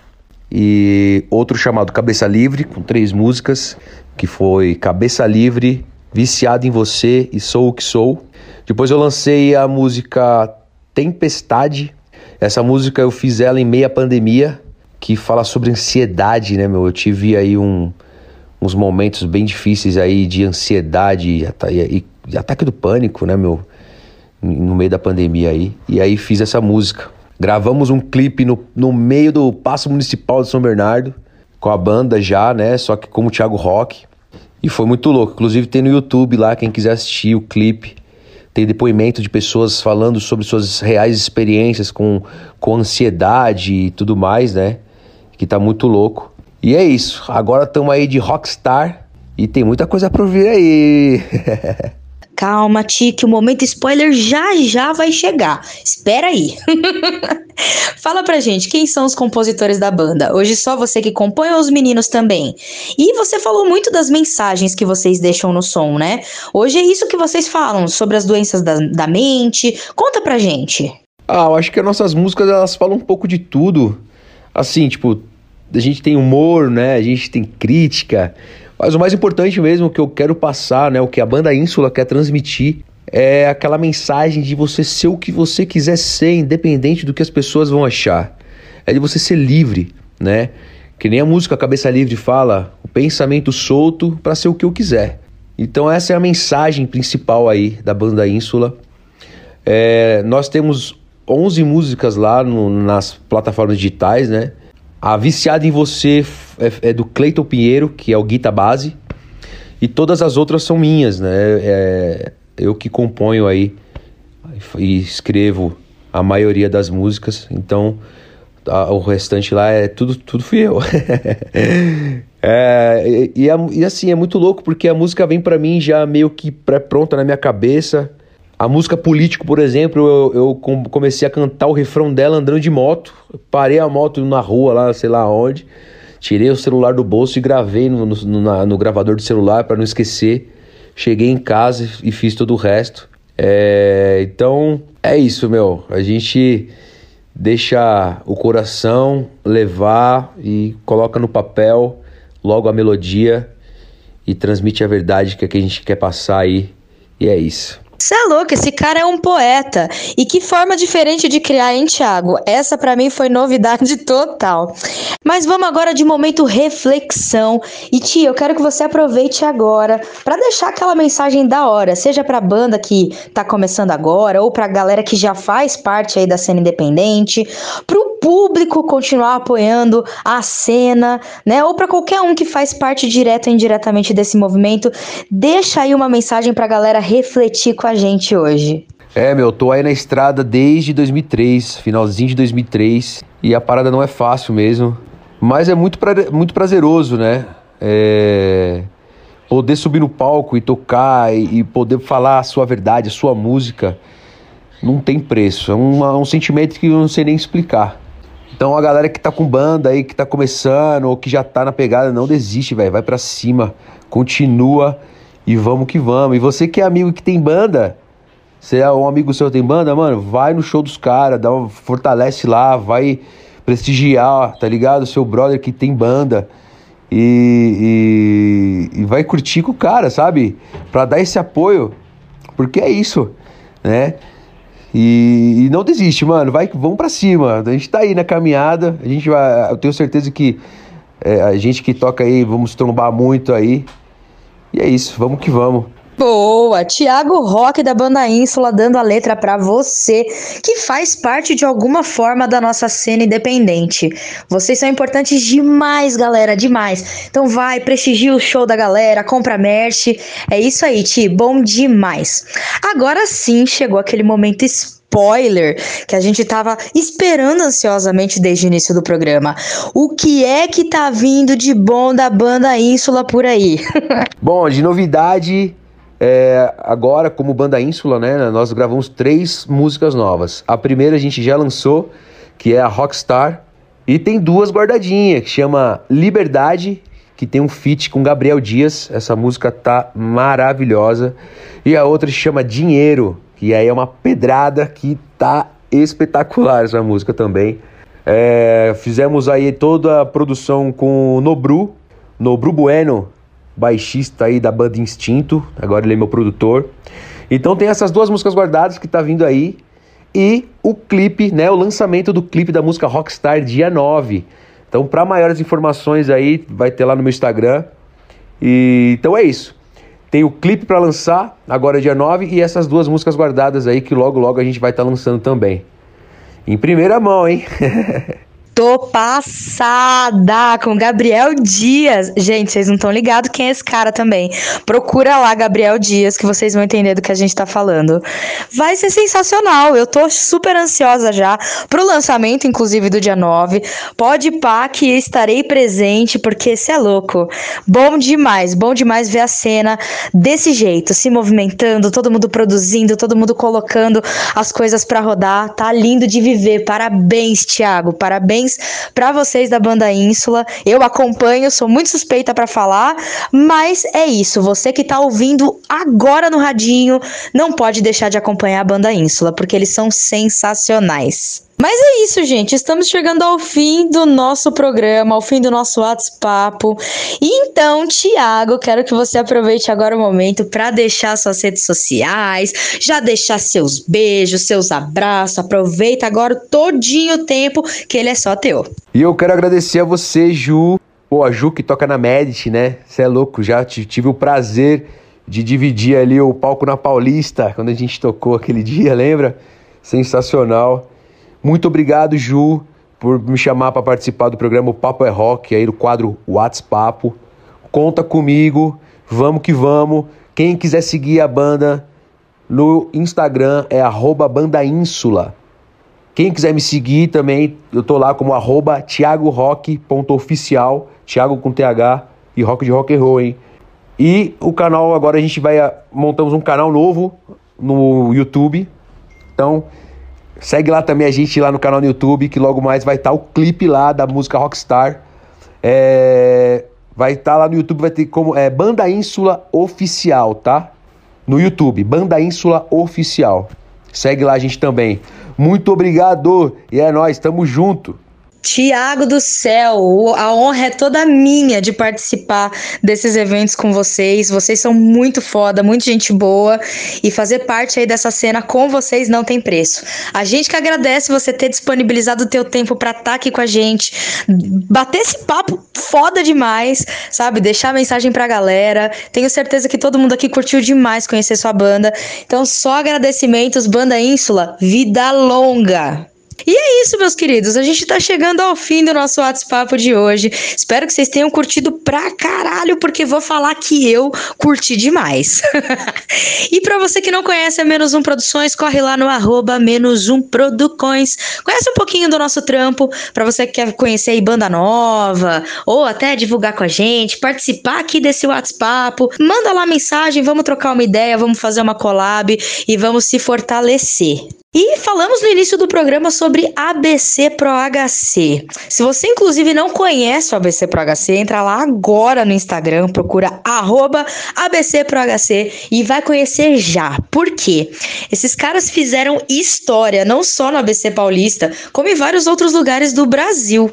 e outro chamado Cabeça Livre, com três músicas, que foi Cabeça Livre, Viciado em Você e Sou o que Sou. Depois eu lancei a música Tempestade. Essa música eu fiz ela em meia pandemia, que fala sobre ansiedade, né, meu? Eu tive aí um, uns momentos bem difíceis aí de ansiedade e, e ataque do pânico, né, meu? No meio da pandemia aí. E aí fiz essa música. Gravamos um clipe no, no meio do Paço Municipal de São Bernardo, com a banda já, né? Só que como Thiago Rock. E foi muito louco. Inclusive tem no YouTube lá, quem quiser assistir o clipe. Tem depoimento de pessoas falando sobre suas reais experiências com, com ansiedade e tudo mais, né? Que tá muito louco. E é isso. Agora estamos aí de Rockstar e tem muita coisa pra vir aí. Calma, Ti, que o momento spoiler já já vai chegar. Espera aí. Fala pra gente, quem são os compositores da banda? Hoje só você que compõe ou os meninos também? E você falou muito das mensagens que vocês deixam no som, né? Hoje é isso que vocês falam sobre as doenças da, da mente. Conta pra gente. Ah, eu acho que as nossas músicas elas falam um pouco de tudo. Assim, tipo, a gente tem humor, né? A gente tem crítica. Mas o mais importante mesmo que eu quero passar, né? O que a banda Ínsula quer transmitir é aquela mensagem de você ser o que você quiser ser, independente do que as pessoas vão achar. É de você ser livre, né? Que nem a música Cabeça Livre fala, o pensamento solto para ser o que eu quiser. Então essa é a mensagem principal aí da banda Ínsula. É, nós temos 11 músicas lá no- nas plataformas digitais, né? A Viciada em Você é, é do Cleiton Pinheiro, que é o guita base. E todas as outras são minhas, né? É, eu que componho aí e escrevo a maioria das músicas. Então, a- o restante lá é tudo, tudo fui eu. É, e, e assim, é muito louco porque a música vem pra mim já meio que pré-pronta na minha cabeça. A música Político, por exemplo, eu, eu com- comecei a cantar o refrão dela andando de moto. Parei a moto na rua lá, sei lá onde. Tirei o celular do bolso e gravei no, no- na- no gravador do celular pra não esquecer. Cheguei em casa e fiz todo o resto. É, então, é isso, meu. A gente deixa o coração levar e coloca no papel logo a melodia e transmite a verdade que, é que a gente quer passar aí. E é isso. Você é louco, esse cara é um poeta. E que forma diferente de criar, hein, Thiago? Essa pra mim foi novidade total. Mas vamos agora de momento reflexão. E tia, eu quero que você aproveite agora pra deixar aquela mensagem da hora, seja pra banda que tá começando agora ou pra galera que já faz parte aí da cena independente, pro público continuar apoiando a cena, né? Ou pra qualquer um que faz parte direta ou indiretamente desse movimento, deixa aí uma mensagem pra galera refletir com a gente hoje. É, meu, tô aí na estrada desde 2003, finalzinho de 2003, e a parada não é fácil mesmo, mas é muito, pra- muito prazeroso, né? É, Poder subir no palco e tocar e, e poder falar a sua verdade, a sua música, não tem preço. É um, um sentimento que eu não sei nem explicar. Então a galera que tá com banda aí, que tá começando ou que já tá na pegada, não desiste, velho. Vai pra cima, continua e vamos que vamos. E você que é amigo que tem banda, você é um amigo seu tem banda, mano, vai no show dos caras, dá fortalece lá, vai prestigiar, tá ligado? Seu brother que tem banda. e, e, e vai curtir com o cara, sabe? Pra dar esse apoio, porque é isso, né? E, e não desiste, mano. Vai, vamos pra cima. A gente tá aí na caminhada. A gente vai. Eu tenho certeza que é, a gente que toca aí, vamos trombar muito aí. E é isso, vamos que vamos. Boa! Tiago Rock da banda Ínsula dando a letra pra você, que faz parte de alguma forma da nossa cena independente. Vocês são importantes demais, galera, demais. Então vai, prestigia o show da galera, compra merch. É isso aí, Ti, bom demais. Agora sim chegou aquele momento spoiler que a gente tava esperando ansiosamente desde o início do programa. O que é que tá vindo de bom da banda Ínsula por aí? Bom, de novidade, é, agora como banda Ínsula, né, nós gravamos três músicas novas. A primeira a gente já lançou, que é a Rockstar, e tem duas guardadinhas, que chama Liberdade, que tem um feat com Gabriel Dias. Essa música tá maravilhosa. E a outra se chama Dinheiro, que aí é uma pedrada que tá espetacular essa música também. É, fizemos aí toda a produção com o Nobru, Nobru Bueno, baixista aí da banda Instinto, agora ele é meu produtor. Então tem essas duas músicas guardadas que tá vindo aí e o clipe, né, o lançamento do clipe da música Rockstar dia 9. Então para maiores informações aí vai ter lá no meu Instagram. E então é isso. Tem o clipe para lançar agora dia 9 e essas duas músicas guardadas aí que logo logo a gente vai estar lançando também. Em primeira mão, hein? Tô passada com Gabriel Dias. Gente, vocês não estão ligados quem é esse cara também. Procura lá Gabriel Dias que vocês vão entender do que a gente tá falando. Vai ser sensacional. Eu tô super ansiosa já pro lançamento, inclusive do dia 9. Pode pá que estarei presente porque esse é louco. Bom demais, bom demais ver a cena desse jeito, se movimentando, todo mundo produzindo, todo mundo colocando as coisas pra rodar. Tá lindo de viver. Parabéns, Thiago. Parabéns para vocês da banda Ínsula. Eu acompanho, sou muito suspeita para falar, mas é isso. Você que tá ouvindo agora no radinho, não pode deixar de acompanhar a banda Ínsula, porque eles são sensacionais. Mas é isso, gente. Estamos chegando ao fim do nosso programa, ao fim do nosso WhatsApp. Então, Tiago, quero que você aproveite agora o momento para deixar suas redes sociais, já deixar seus beijos, seus abraços. Aproveita agora todinho o tempo que ele é só teu. E eu quero agradecer a você, Ju. Pô, a Ju que toca na Medit, né? Você é louco, já tive o prazer de dividir ali o palco na Paulista, quando a gente tocou aquele dia, lembra? Sensacional. Muito obrigado, Ju, por me chamar para participar do programa O Papo é Rock, aí do quadro WhatsApp. Conta comigo, vamos que vamos. Quem quiser seguir a banda no Instagram é bandaínsula. Quem quiser me seguir também, eu tô lá como thiagorock.oficial, Thiago com TH e rock de rock and roll, hein? E o canal, agora a gente vai, ah, montamos um canal novo no YouTube. Então, segue lá também a gente lá no canal no YouTube, que logo mais vai estar o clipe lá da música Rockstar. É, vai estar lá no YouTube, vai ter como é Banda Ínsula Oficial, tá? No YouTube, Banda Ínsula Oficial. Segue lá a gente também. Muito obrigado e é nóis, tamo junto. Tiago do céu, a honra é toda minha de participar desses eventos com vocês. Vocês são muito foda, muito gente boa e fazer parte aí dessa cena com vocês não tem preço. A gente que agradece você ter disponibilizado o teu tempo pra estar aqui com a gente, bater esse papo foda demais, sabe? Deixar mensagem pra galera. Tenho certeza que todo mundo aqui curtiu demais conhecer sua banda. Então só agradecimentos, Banda Ínsula, vida longa. E é isso, meus queridos. A gente tá chegando ao fim do nosso WhatsApp de hoje. Espero que vocês tenham curtido pra caralho, porque vou falar que eu curti demais. e pra você que não conhece a Menos Um Produções, corre lá no arroba Menos Um Producões. Conhece um pouquinho do nosso trampo. Pra você que quer conhecer aí banda nova, ou até divulgar com a gente, participar aqui desse WhatsApp. Manda lá mensagem, vamos trocar uma ideia, vamos fazer uma collab e vamos se fortalecer. E falamos no início do programa sobre ABC Pro HC. Se você, inclusive, não conhece o ABC Pro HC, entra lá agora no Instagram, procura arroba ABC Pro HC e vai conhecer já. Por quê? Esses caras fizeram história, não só no ABC Paulista, como em vários outros lugares do Brasil.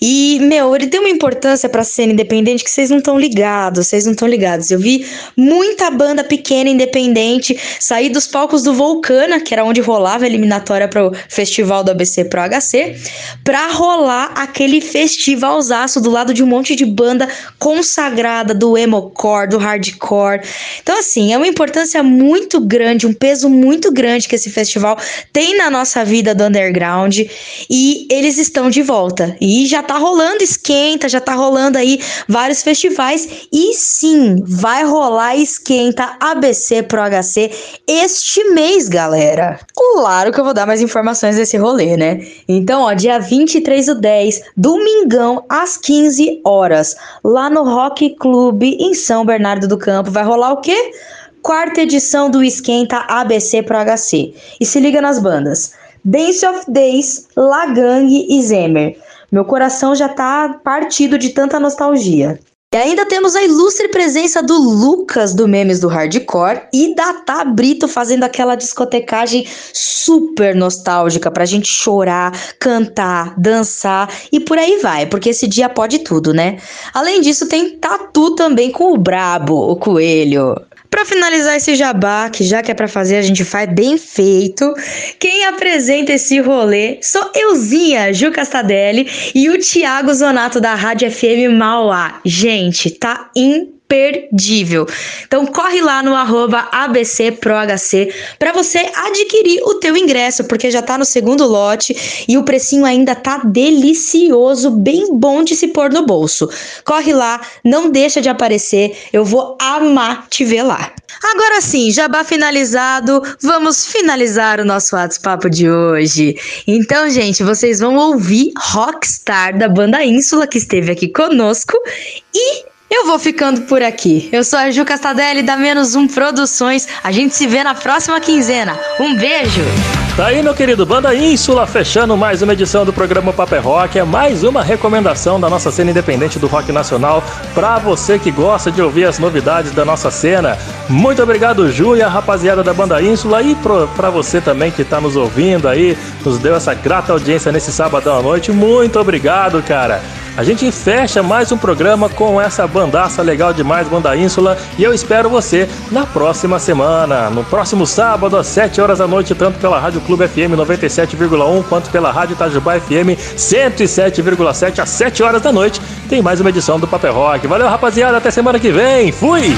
E, meu, ele tem uma importância pra cena independente que vocês não estão ligados, vocês não estão ligados. Eu vi muita banda pequena, independente, sair dos palcos do Vulcana, que era onde rolava a eliminatória para o festival do ABC Pro HC, para rolar aquele festivalzaço do lado de um monte de banda consagrada do emocore, do hardcore. Então, assim, é uma importância muito grande, um peso muito grande que esse festival tem na nossa vida do underground e eles estão de volta. E já tá rolando esquenta, já tá rolando aí vários festivais e sim, vai rolar esquenta ABC Pro HC este mês, galera. Claro que eu vou dar mais informações desse rolê, né? Então, ó, dia 23 do 10, domingão, às 15 horas, lá no Rock Club em São Bernardo do Campo, vai rolar o quê? Quarta edição do Esquenta ABC Pro HC. E se liga nas bandas. Dance of Days, Lagang e Zemer. Meu coração já tá partido de tanta nostalgia. E ainda temos a ilustre presença do Lucas do Memes do Hardcore e da Tá Brito fazendo aquela discotecagem super nostálgica pra gente chorar, cantar, dançar e por aí vai, porque esse dia pode tudo, né? Além disso, tem tatu também com o Brabo, o coelho. Pra finalizar esse jabá, que já que é pra fazer, a gente faz bem feito. Quem apresenta esse rolê sou euzinha, Ju Castadelli, e o Thiago Zonato da Rádio FM Mauá. Gente, tá imperdível. Então corre lá no arroba ABCProHC para você adquirir o teu ingresso, porque já tá no segundo lote e o precinho ainda tá delicioso, bem bom de se pôr no bolso. Corre lá, não deixa de aparecer, eu vou amar te ver lá. Agora sim, jabá finalizado, vamos finalizar o nosso WhatsApp de hoje. Então, gente, vocês vão ouvir Rockstar da banda Ínsula que esteve aqui conosco e eu vou ficando por aqui. Eu sou a Ju Castadelli da Menos Um Produções. A gente se vê na próxima quinzena. Um beijo! Tá aí, meu querido Banda Ínsula, fechando mais uma edição do programa Paper Rock. É mais uma recomendação da nossa cena independente do rock nacional para você que gosta de ouvir as novidades da nossa cena. Muito obrigado, Ju e a rapaziada da Banda Ínsula e para você também que tá nos ouvindo aí, nos deu essa grata audiência nesse sábado à noite. Muito obrigado, cara. A gente fecha mais um programa com essa bandaça legal demais, Banda Ínsula, e eu espero você na próxima semana, no próximo sábado, às 7 horas da noite, tanto pela Rádio Clube FM 97,1 quanto pela Rádio Itajubá FM 107,7 às 7 horas da noite. Tem mais uma edição do Paper Rock. Valeu, rapaziada, até semana que vem. Fui!